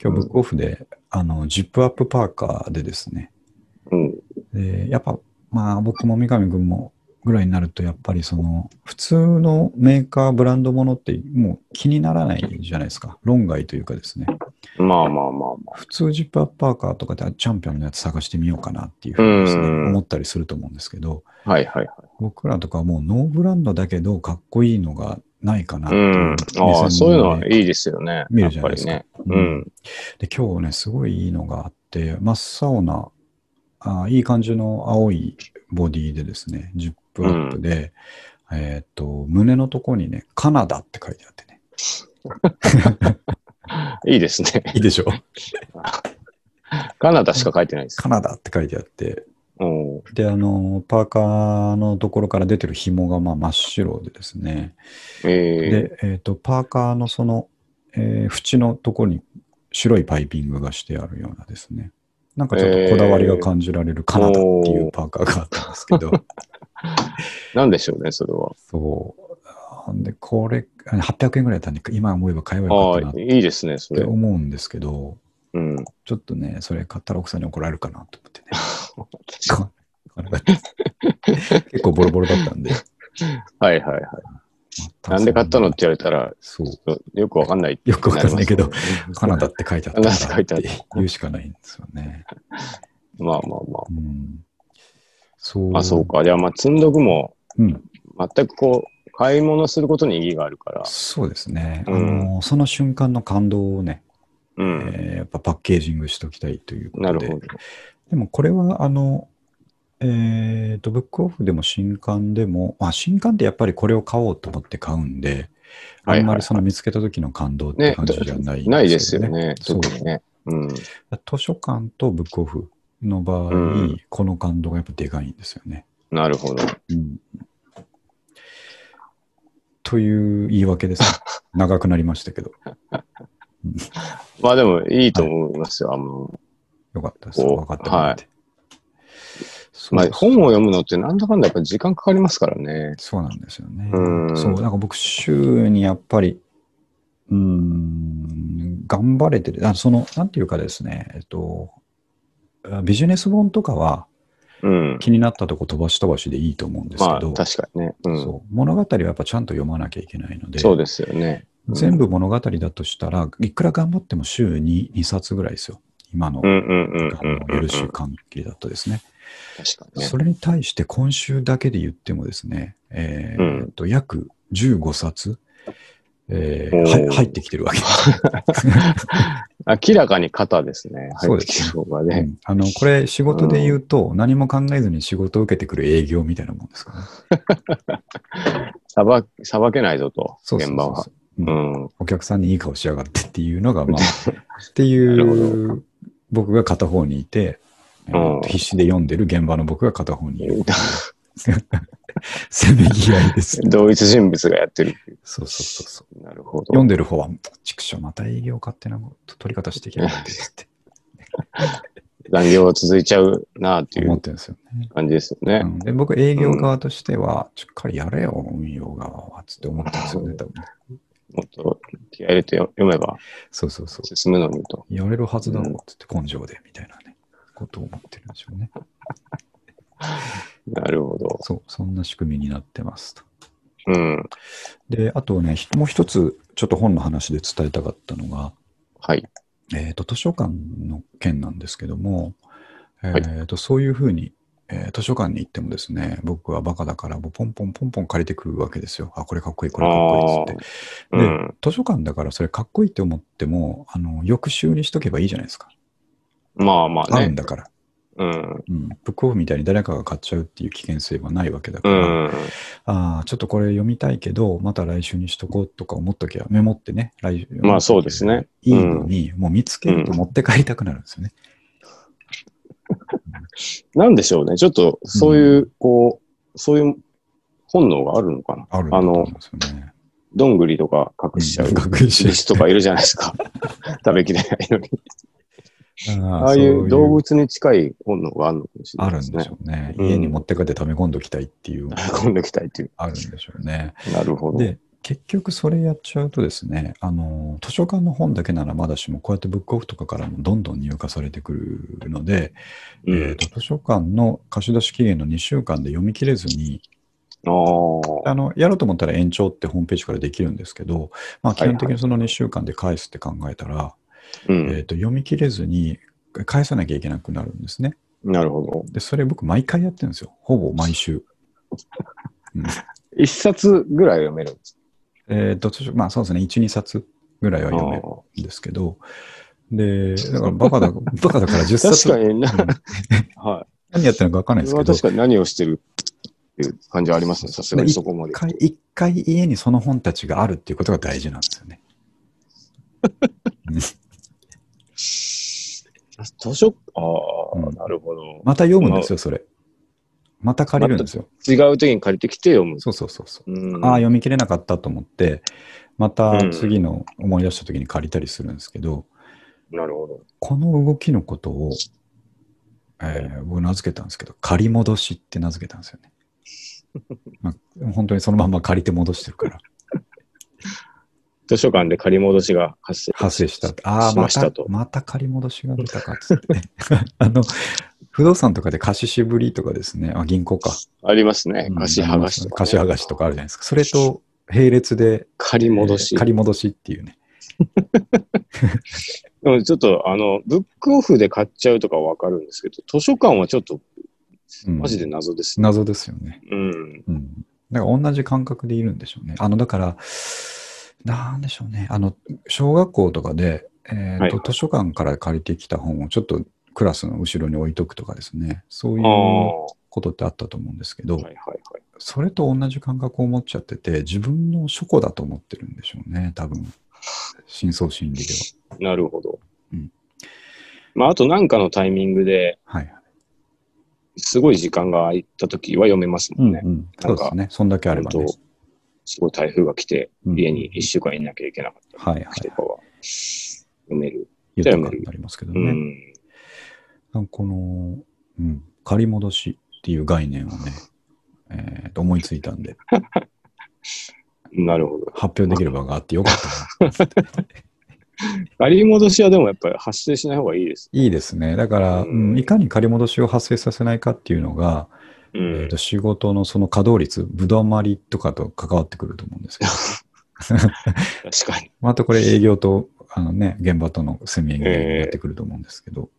[SPEAKER 1] 今日ブックオフで、あの、ジップアップパーカーでですね、
[SPEAKER 2] うん。
[SPEAKER 1] でやっぱ、まあ僕も三上君もぐらいになると、やっぱりその、普通のメーカー、ブランドものってもう気にならないじゃないですか。論外というかですね。
[SPEAKER 2] まあまあまあまあ。
[SPEAKER 1] 普通ジップアップパーカーとかでチャンピオンのやつ探してみようかなっていうふうにですね、
[SPEAKER 2] うん
[SPEAKER 1] 思ったりすると思うんですけど、
[SPEAKER 2] はいはいはい。
[SPEAKER 1] 僕らとかはもうノーブランドだけどかっこいいのがないかな
[SPEAKER 2] う。
[SPEAKER 1] ん
[SPEAKER 2] ああ、そういうのはいいですよね。
[SPEAKER 1] 見るじゃないですか
[SPEAKER 2] ね。
[SPEAKER 1] う
[SPEAKER 2] うんん。
[SPEAKER 1] で、今日ね、すごいいいのがあって、真っ青な、あいい感じの青いボディでですね、ジップアップで、えーっと、胸のとこにね、カナダって書いてあってね。*laughs*
[SPEAKER 2] いいですね。*laughs*
[SPEAKER 1] いいでしょ？*laughs*
[SPEAKER 2] カナダしか書いてないです。
[SPEAKER 1] カナダって書いてあって、
[SPEAKER 2] うん。
[SPEAKER 1] で、あの、パーカーのところから出てる紐がまあ真っ白でですね、
[SPEAKER 2] ええ。
[SPEAKER 1] で、えーっと、パーカーのその、えー縁のところに白いパイピングがしてあるようなですね、なんかちょっとこだわりが感じられるカナダっていうパーカーがあったんですけど、
[SPEAKER 2] なんでしょうね、それは。
[SPEAKER 1] そう。で、これ、あ800円ぐらいだったんで、今思えば買えばよかったなっ、
[SPEAKER 2] いいですね、そ
[SPEAKER 1] て
[SPEAKER 2] れ。
[SPEAKER 1] 思うんですけど、
[SPEAKER 2] うん。
[SPEAKER 1] ちょっとね、それ買ったら奥さんに怒られるかなと思ってね。*laughs* *laughs* 結構ボロボロだったんで。
[SPEAKER 2] はいはいはい。
[SPEAKER 1] まあ
[SPEAKER 2] なんで買ったのって言われたら、
[SPEAKER 1] そう。
[SPEAKER 2] よくわかんない。
[SPEAKER 1] よくわかんないけど、カナダ
[SPEAKER 2] っ
[SPEAKER 1] って書いてあったから
[SPEAKER 2] って
[SPEAKER 1] 言うしかないんですよね。
[SPEAKER 2] まあまあま
[SPEAKER 1] うん。そう。
[SPEAKER 2] あ。まあそう。か。じゃあまあ積んどくも、
[SPEAKER 1] うん。
[SPEAKER 2] 全くこう、買い物することに意義があるから。
[SPEAKER 1] そうですね。あ
[SPEAKER 2] うん
[SPEAKER 1] の、その瞬間の感動をね、
[SPEAKER 2] うん。
[SPEAKER 1] えーやっぱパッケージングしときたいということで。
[SPEAKER 2] なるほど。
[SPEAKER 1] でもこれは、あの、えっと、ブックオフでも新刊でも、まあ、新刊ってやっぱりこれを買おうと思って買うんで、あんまりその見つけた時の感動って
[SPEAKER 2] ね
[SPEAKER 1] 感じじゃない、
[SPEAKER 2] ないですよね。
[SPEAKER 1] そう
[SPEAKER 2] 特にね。うん。
[SPEAKER 1] 図書館とブックオフの場合、
[SPEAKER 2] うん
[SPEAKER 1] この感動がやっぱでかいんですよね。
[SPEAKER 2] なるほど。
[SPEAKER 1] うんという言い訳です。長くなりましたけど。*laughs* *laughs*
[SPEAKER 2] まあでもいいと思いますよ。あの、
[SPEAKER 1] よかったです。分かってもらって。そう
[SPEAKER 2] まあ本を読むのってなんだかんだやっぱ時間かかりますからね。
[SPEAKER 1] そうなんですよね。
[SPEAKER 2] うん
[SPEAKER 1] そう、なんか僕、週にやっぱり、うーん、頑張れてる。あその、なんていうかですね、えっと、ビジネス本とかは
[SPEAKER 2] うん。
[SPEAKER 1] 気になったとこ飛ばし飛ばしでいいと思うんです
[SPEAKER 2] まあ
[SPEAKER 1] けど、
[SPEAKER 2] 確かにね。うん。
[SPEAKER 1] そう物語はやっぱちゃんと読まなきゃいけないので、
[SPEAKER 2] そうですよね。うん
[SPEAKER 1] 全部物語だとしたらいくら頑張っても週に2冊ぐらいですよ。今の、許し関係だとですね。
[SPEAKER 2] 確かにね
[SPEAKER 1] そ。れに対して今週だけで言ってもですね、えー
[SPEAKER 2] うん
[SPEAKER 1] っと約15冊、えーは入ってきてるわけです。*laughs*
[SPEAKER 2] 明らかに肩ですね。
[SPEAKER 1] そうです
[SPEAKER 2] 入ってきた方がね。
[SPEAKER 1] うんあのこれ仕事で言うと、何も考えずに仕事を受けてくる営業みたいなもんですからね。*laughs*
[SPEAKER 2] さば、さばけないぞと、現場は。
[SPEAKER 1] そう
[SPEAKER 2] う
[SPEAKER 1] うん
[SPEAKER 2] ん。
[SPEAKER 1] お客さんにいい顔しやがってっていうのが、まあ、っていう *laughs* 僕が片方にいて、必死で読んでる現場の僕が片方にいる。*laughs* せめぎ合いです。
[SPEAKER 2] 同一人物がやってる。
[SPEAKER 1] そうそうそうそう。
[SPEAKER 2] なるほど。
[SPEAKER 1] 読んでる方は、畜生また営業勝手な取り方してきやがってって *laughs*
[SPEAKER 2] 残業は続いちゃうなっていう
[SPEAKER 1] 思ってるんですよね。
[SPEAKER 2] 感じですよね
[SPEAKER 1] う。んで僕、営業側としては、しっかりやれよ、運用側は、つって思ってるんですよね、多分。
[SPEAKER 2] もっと気合い入れて読めば
[SPEAKER 1] そうそうそう。
[SPEAKER 2] 進むのにと。
[SPEAKER 1] やれるはずだろう、つって根性で、みたいなね、ことを思ってるんでしょうね。
[SPEAKER 2] なるほど。
[SPEAKER 1] そう、そんな仕組みになってますと。
[SPEAKER 2] うん。
[SPEAKER 1] で、あとね、ひもう一つ、ちょっと本の話で伝えたかったのが、
[SPEAKER 2] はい。
[SPEAKER 1] えっ、と、図書館の件なんですけども、え
[SPEAKER 2] はい
[SPEAKER 1] っ、と、そういうふうに、えー図書館に行ってもですね、僕はバカだから、もうポンポンポンポン借りてくるわけですよ。あ、これかっこいい、これかっこいいっつって。
[SPEAKER 2] あーうん。
[SPEAKER 1] 図書館だからそれかっこいいって思っても、あの、翌週にしとけばいいじゃないですか。
[SPEAKER 2] まあまあね
[SPEAKER 1] あるん。だから。
[SPEAKER 2] うん。
[SPEAKER 1] うん。ブックオフみたいに誰かが買っちゃうっていう危険性はないわけだか
[SPEAKER 2] う
[SPEAKER 1] ら、
[SPEAKER 2] ん。
[SPEAKER 1] ああ、ちょっとこれ読みたいけど、また来週にしとこうとか思っときゃ、メモってね、来週。
[SPEAKER 2] まあそうですね
[SPEAKER 1] いいのに、もう見つけると持って帰りたくなるんですよね。
[SPEAKER 2] なんでしょうね。ちょっと、そういう、こう、そういう本能があるのかな。
[SPEAKER 1] あるんですよね。
[SPEAKER 2] どんぐりとか隠しちゃう。とかいるじゃないですか。*laughs* 食べきれないのに。
[SPEAKER 1] あ
[SPEAKER 2] ああいう動物に近い本能があるのかもしれ
[SPEAKER 1] あるんで。しょうね。
[SPEAKER 2] うん
[SPEAKER 1] 家に持って帰って溜め込んでおきたいっていう、*laughs*
[SPEAKER 2] 込んできたいっていう。
[SPEAKER 1] あるんでしょうね。
[SPEAKER 2] なるほど。
[SPEAKER 1] で、結局それやっちゃうとですね、あの、図書館の本だけならまだしも、こうやってブックオフとかからもどんどん入荷されてくるので、
[SPEAKER 2] うん
[SPEAKER 1] えーと図書館の貸し出し期限の2週間で読み切れずに、
[SPEAKER 2] あ
[SPEAKER 1] のやろうと思ったら延長ってホームページからできるんですけど、まあ、基
[SPEAKER 2] はいはい
[SPEAKER 1] 本的にその2週間で返すって考えたら、
[SPEAKER 2] うん。
[SPEAKER 1] えー、と読み切れずに返さなきゃいけなくなるんですね。
[SPEAKER 2] なるほど。
[SPEAKER 1] で、それ僕毎回やってるんですよ。ほぼ毎週。うん
[SPEAKER 2] 一冊ぐらい読めるんです
[SPEAKER 1] えっと、図書まあそうですね、1、2冊ぐらいは読めるんですけど、で、だからバカだ、*laughs* バカだから10冊。
[SPEAKER 2] 確かにな、
[SPEAKER 1] うん
[SPEAKER 2] はい。*laughs*
[SPEAKER 1] 何やってるのか分かんないですけど、
[SPEAKER 2] 確かに何をしてる？っていう感じはありますね。さすがにそこまで
[SPEAKER 1] 一。回一回家にその本たちがあるっていうことが大事なんですよね。うん
[SPEAKER 2] 図書、ああ、
[SPEAKER 1] うん
[SPEAKER 2] なるほど。
[SPEAKER 1] また読むんですよ、それ。また借りるんですよ。
[SPEAKER 2] 違う時に借りてきて読む。
[SPEAKER 1] そうそうそうそう。
[SPEAKER 2] うん、
[SPEAKER 1] ああ、読み切れなかったと思って、また
[SPEAKER 2] うん
[SPEAKER 1] 次の思い出した時に借りたりするんですけど、
[SPEAKER 2] なるほど。
[SPEAKER 1] この動きのことを、えー僕名付けたんですけど、借り戻しって名付けたんですよね。まあ、本当にそのまんま借りて戻してるから、
[SPEAKER 2] 図書館で借り戻しが発生。
[SPEAKER 1] 発生した。ああ、
[SPEAKER 2] し
[SPEAKER 1] また
[SPEAKER 2] ましたと、
[SPEAKER 1] また借り戻しが出たかっつって、ね。*laughs* あの、不動産とかで貸ししぶりとかですね、あ銀行か。
[SPEAKER 2] ありますね
[SPEAKER 1] う。ん
[SPEAKER 2] 貸し剥がしとか、ね
[SPEAKER 1] 貸し剥がしとかあるじゃないですか。それと並列で、
[SPEAKER 2] 借り戻し。
[SPEAKER 1] えー借り戻しっていうね。*laughs*
[SPEAKER 2] でもちょっと、あの、ブックオフで買っちゃうとかわかるんですけど、図書館はちょっと、
[SPEAKER 1] うん
[SPEAKER 2] マジで謎ですね。
[SPEAKER 1] 謎ですよね。
[SPEAKER 2] うん。
[SPEAKER 1] うん。だから同じ感覚でいるんでしょうね。あの、だから、なんでしょうね。あの、小学校とかで、えーと
[SPEAKER 2] はい
[SPEAKER 1] 図書館から借りてきた本をちょっとクラスの後ろに置いとくとかですね。そういうことってあったと思うんですけど、
[SPEAKER 2] いはいはい。
[SPEAKER 1] それと同じ感覚を持っちゃってて、自分の書庫だと思ってるんでしょうね。多分。深層心理では。
[SPEAKER 2] なるほど。
[SPEAKER 1] うん
[SPEAKER 2] まあ、あと何かのタイミングで
[SPEAKER 1] はい。
[SPEAKER 2] すごい時間が空いた時は読めますもんね。
[SPEAKER 1] うん、そうですね。そんだけあればね
[SPEAKER 2] すごい台風が来て、
[SPEAKER 1] うん
[SPEAKER 2] 家に一週間いなきゃいけなかった
[SPEAKER 1] はいはい
[SPEAKER 2] 時と。かは読める。
[SPEAKER 1] 豊かになりますけど
[SPEAKER 2] う
[SPEAKER 1] ね。
[SPEAKER 2] ん。
[SPEAKER 1] なんかこの、うん、借り戻しっていう概念をね、*laughs* えーと思いついたんで、*laughs*
[SPEAKER 2] なるほど。
[SPEAKER 1] 発表できる場があってよかったな。*laughs*
[SPEAKER 2] 借り戻しはでもやっぱり発生しない方がいいです。
[SPEAKER 1] いいですね。だから、
[SPEAKER 2] うん
[SPEAKER 1] うんいかに借り戻しを発生させないかっていうのが、
[SPEAKER 2] う
[SPEAKER 1] えー
[SPEAKER 2] ん
[SPEAKER 1] と。仕事のその稼働率、ぶどまりとかと関わってくると思うんですけど、
[SPEAKER 2] 確かに。*laughs*
[SPEAKER 1] またこれ営業と、あのね、現場とのせめぎ合いになってくると思うんですけど、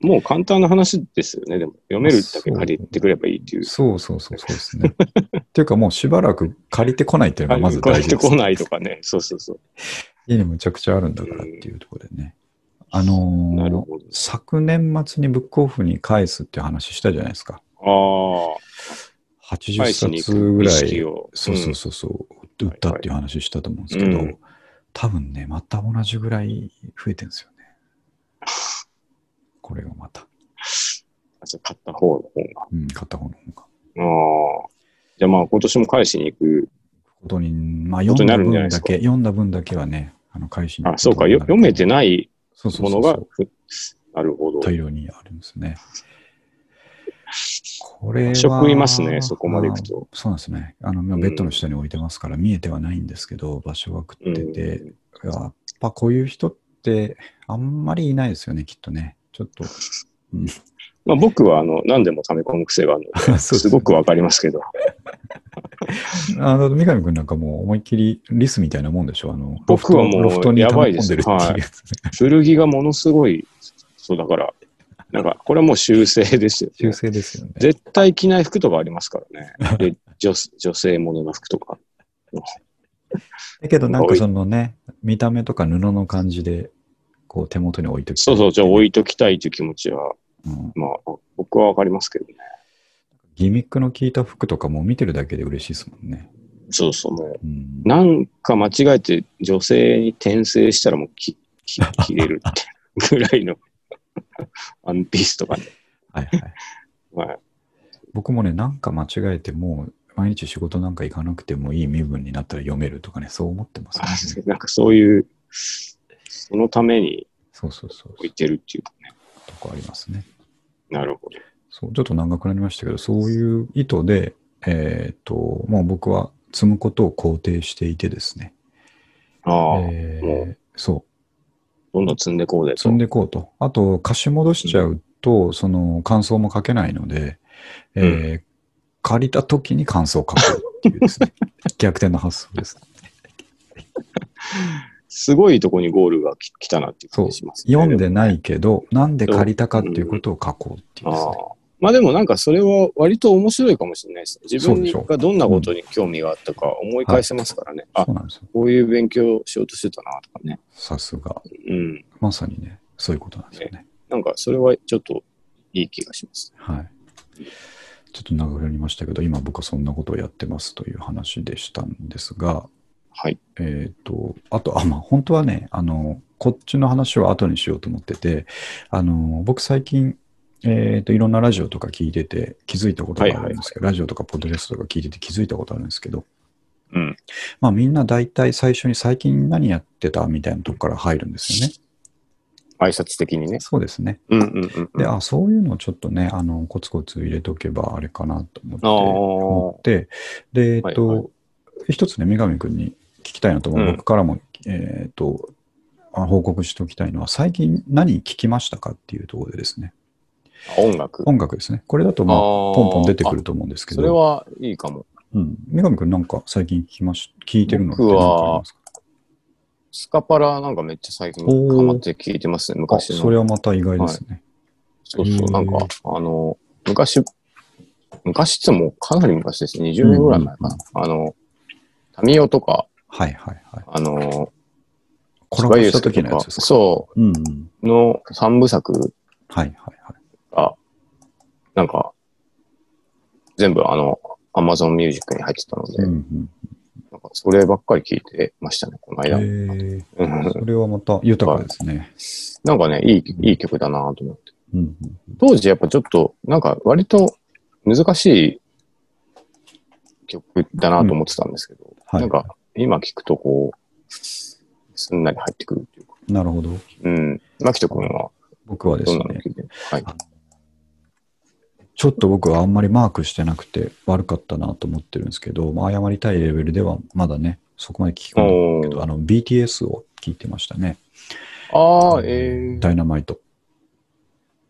[SPEAKER 2] もう簡単な話ですよね。でも、読めるだけ借りてくればいいっていう。
[SPEAKER 1] そうそうそうそうですね。*laughs* っていうかもうしばらく借りてこないっていうのがまず大
[SPEAKER 2] 借りて
[SPEAKER 1] 事です。
[SPEAKER 2] こないとかね。そうそうそう。
[SPEAKER 1] 家にむちゃくちゃあるんだからっていうところでね。あのー。昨年末にブックオフに返すっていう話したじゃないですか。
[SPEAKER 2] ああ。
[SPEAKER 1] 80
[SPEAKER 2] 返しに行
[SPEAKER 1] 冊ぐらい、
[SPEAKER 2] を。
[SPEAKER 1] そうそうそうそう、売ったっていう話したと思うんですけど、
[SPEAKER 2] うん
[SPEAKER 1] 多分ね、また同じぐらい増えてるんですよね。これがまた。
[SPEAKER 2] うんじゃあ買った方の方が。
[SPEAKER 1] うん、買った方の方が。
[SPEAKER 2] ああ。じゃあまあ今年も返しに行く。
[SPEAKER 1] ことに、まあ読んだ分だけ、読んだ分だけはね、あの返しに行
[SPEAKER 2] あ、そうか。よ読めて
[SPEAKER 1] い
[SPEAKER 2] ないものが
[SPEAKER 1] そうそう、
[SPEAKER 2] ふなるほど。
[SPEAKER 1] 大量にあるんですね。これは。
[SPEAKER 2] 食いますねそこまで行くと
[SPEAKER 1] あそうなんですね。あの、ベッドの下に置いてますから見えてはないんですけど、場所は食ってて、
[SPEAKER 2] うん
[SPEAKER 1] やっぱこういう人ってあんまりいないですよね、きっとね。ちょっと。うん
[SPEAKER 2] まあ僕はあの何でも溜め込む癖があるので、*laughs* すごくわかりますけど。*laughs*
[SPEAKER 1] あの、三上君なんかもう思いっきりリスみたいなもんでしょ？あの、
[SPEAKER 2] 僕はもう
[SPEAKER 1] ロフトに溜め
[SPEAKER 2] やばいです
[SPEAKER 1] 込んでるっていうやつね。
[SPEAKER 2] 古着がものすごい、そうだから、なんかこれはもう修正ですよ、
[SPEAKER 1] 修正ですよね。
[SPEAKER 2] 絶対着ない服とかありますからね。で女女性ものの服とか。
[SPEAKER 1] だけどなんかそのね、見た目とか布の感じで、こう手元に置いときたいう
[SPEAKER 2] そそう、じゃあ置
[SPEAKER 1] い
[SPEAKER 2] いときたいという気持ちは、
[SPEAKER 1] うん
[SPEAKER 2] まあ僕はわかりますけどね。
[SPEAKER 1] ギミックの効いた服とかも見てるだけで嬉しいですもんね。
[SPEAKER 2] そうそう、もう、
[SPEAKER 1] うん、
[SPEAKER 2] なんか間違えて女性に転生したらもうきき *laughs* 着れるってぐらいのワンピースとかね。
[SPEAKER 1] はいはい。
[SPEAKER 2] ま *laughs* あ、
[SPEAKER 1] 僕もね、なんか間違えてもう毎日仕事なんか行かなくてもいい身分になったら読めるとかね、そう思ってます、ね。
[SPEAKER 2] なんかそういう、そのために
[SPEAKER 1] そうそうそう。
[SPEAKER 2] 置いてるっていうかね。
[SPEAKER 1] とこありますね。
[SPEAKER 2] なるほど。
[SPEAKER 1] そう、ちょっと長くなりましたけど、そういう意図で、えっ、と、もう僕は積むことを肯定していてですね。
[SPEAKER 2] ああ、
[SPEAKER 1] えー
[SPEAKER 2] もう
[SPEAKER 1] そう。
[SPEAKER 2] どんどん積んでこうでと。
[SPEAKER 1] 積んでいこうと。あと、貸し戻しちゃうと、その感想も書けないので、えー借りた時に感想を書こうっていうですね、*laughs* 逆転の発想です。
[SPEAKER 2] すごいとこにゴールがき来たなっていう感じします、ね。
[SPEAKER 1] 読んでないけど、なんで借りたかっていうことを書こうっていうです
[SPEAKER 2] ああ
[SPEAKER 1] ね。
[SPEAKER 2] まあでもなんかそれは割と面白いかもしれないですね。自分がどんなことに興味があったか思い返せますからね。あ
[SPEAKER 1] そ、うなんですよ。
[SPEAKER 2] こういう勉強しようとしてたなとかね。
[SPEAKER 1] さすが。
[SPEAKER 2] うん。
[SPEAKER 1] まさにね、そういうことなんですよね。
[SPEAKER 2] なんかそれはちょっといい気がします。
[SPEAKER 1] はい。ちょっと長くなりましたけど、今僕はそんなことをやってますという話でしたんですが、
[SPEAKER 2] はい。
[SPEAKER 1] えっ、と、あと、あ、まあ、本当はね、あの、こっちの話は後にしようと思ってて、あの、僕最近、えっ、と、いろんなラジオとか聞いてて気づいたことがあるんですけど、ラジオとかポッドキャストとか聞いてて気づいたことあるんですけど、
[SPEAKER 2] うん。
[SPEAKER 1] まあみんな大体最初に最近何やってたみたいなとこから入るんですよね。
[SPEAKER 2] 挨拶的にね。
[SPEAKER 1] そうですね。
[SPEAKER 2] うんうんうんうん。
[SPEAKER 1] で、あ、そういうのをちょっとね、あの、コツコツ入れとけばあれかなと思って、
[SPEAKER 2] あー
[SPEAKER 1] 思って、で、えっと、
[SPEAKER 2] はいは
[SPEAKER 1] 一つね、三上君に聞きたいなと思う、
[SPEAKER 2] うん
[SPEAKER 1] 僕からも、えっと、あ報告しておきたいのは、最近何聞きましたかっていうところでですね、
[SPEAKER 2] 音楽。
[SPEAKER 1] 音楽ですね。これだと、まあ、ポンポン出てくると思うんですけど、
[SPEAKER 2] それはいいかも。
[SPEAKER 1] うん。三上君なんか最近聞きまし、聞いてるのって何かありますか？
[SPEAKER 2] スカパラなんかめっちゃ最近ハマって聞いてますね。
[SPEAKER 1] あ、
[SPEAKER 2] 昔の。
[SPEAKER 1] それはまた意外ですね。
[SPEAKER 2] そうそう、
[SPEAKER 1] へー
[SPEAKER 2] なんか、あの、昔、昔ってもうかなり昔です。20年ぐらい前かな。あの、タミオとか、
[SPEAKER 1] はいはいはい。
[SPEAKER 2] あの、
[SPEAKER 1] コラボした時のやつですか？
[SPEAKER 2] そ
[SPEAKER 1] うんうん。
[SPEAKER 2] う、の三部作
[SPEAKER 1] はいはい
[SPEAKER 2] なんか、全部あの、アマゾンミュージックに入ってたので、
[SPEAKER 1] うんうん
[SPEAKER 2] なんかそればっかり聞いてましたね、この間。
[SPEAKER 1] へー
[SPEAKER 2] うん
[SPEAKER 1] それはまた豊かですね。*laughs*
[SPEAKER 2] なんかね、いい、いい曲だなと思って。
[SPEAKER 1] うんうん
[SPEAKER 2] 当時やっぱちょっと、なんか割と難しい曲だなと思ってたんですけど、
[SPEAKER 1] はい
[SPEAKER 2] なんか今聞くとこう、すんなり入ってくるっていうか。
[SPEAKER 1] なるほど。
[SPEAKER 2] うん。牧人君は
[SPEAKER 1] 僕はですね
[SPEAKER 2] はい。
[SPEAKER 1] ちょっと僕はあんまりマークしてなくて悪かったなと思ってるんですけど、まあ、謝りたいレベルではまだね、そこまで聞き込んでないけど、あの BTS を聞いてましたね。
[SPEAKER 2] ああ、えー、
[SPEAKER 1] ダイナマイト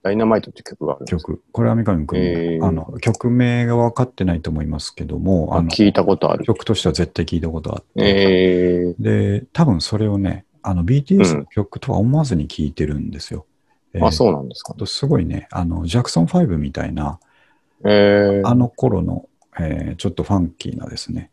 [SPEAKER 2] ダイナマイトって曲がある
[SPEAKER 1] 曲。これは三上君も、
[SPEAKER 2] えー
[SPEAKER 1] あの曲名が分かってないと思いますけども、あの
[SPEAKER 2] 聞いたことある。
[SPEAKER 1] 曲としては絶対聞いたことあって、
[SPEAKER 2] えー、
[SPEAKER 1] で、多分それをね、あの BTS の曲とは思わずに聞いてるんですよ。えー
[SPEAKER 2] あ、そうなんですか。
[SPEAKER 1] とすごいね、あの、ジャクソン5みたいな、
[SPEAKER 2] えー、
[SPEAKER 1] あの頃の、えーちょっとファンキーなですね、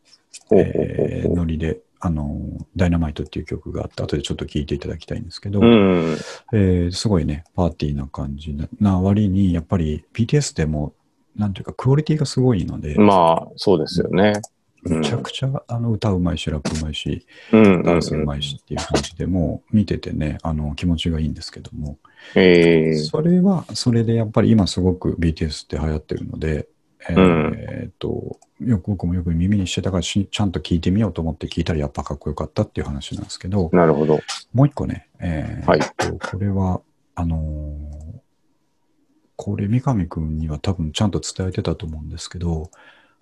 [SPEAKER 1] えーノリで、あの、ダイナマイトっていう曲があって、後でちょっと聞いていただきたいんですけど、
[SPEAKER 2] うん。
[SPEAKER 1] えーすごいね、パーティーな感じなな割に、やっぱり BTS でも、なんていうか、クオリティがすごいので、
[SPEAKER 2] まあ、そうですよね。うん
[SPEAKER 1] めちゃくちゃあの歌うまいし、ラップうまいし、
[SPEAKER 2] うん。
[SPEAKER 1] ダンスうまいしっていう感じで、もう見ててね、あの気持ちがいいんですけども、
[SPEAKER 2] えー、
[SPEAKER 1] それは、それでやっぱり今すごく BTS って流行ってるので、えー
[SPEAKER 2] うん
[SPEAKER 1] えーっと、よく僕もよく耳にしてたからし、ちゃんと聞いてみようと思って聞いたらやっぱかっこよかったっていう話なんですけど、
[SPEAKER 2] なるほど。
[SPEAKER 1] もう一個ね、えー
[SPEAKER 2] はい
[SPEAKER 1] えっとこれは、あのーこれ三上くんには多分ちゃんと伝えてたと思うんですけど、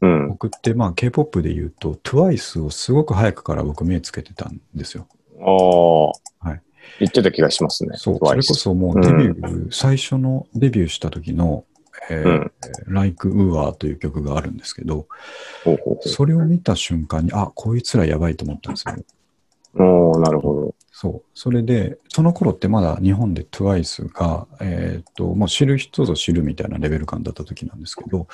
[SPEAKER 2] うん。
[SPEAKER 1] 僕ってまあ K-POP で言うと TWICE をすごく早くから僕目つけてたんですよ。
[SPEAKER 2] あ。言ってた気がしますね。
[SPEAKER 1] そう、それこそもうデビュー、最初のデビューした時の、えー
[SPEAKER 2] うん
[SPEAKER 1] Like UA という曲があるんですけど、
[SPEAKER 2] ほうほうほ
[SPEAKER 1] それを見た瞬間に、あ、こいつらやばいと思ったんですよ。
[SPEAKER 2] う。おーなるほ
[SPEAKER 1] そう。それで、その頃ってまだ日本で TWICE が、えーっと、もう知る人ぞ知るみたいなレベル感だった時なんですけど、
[SPEAKER 2] ど。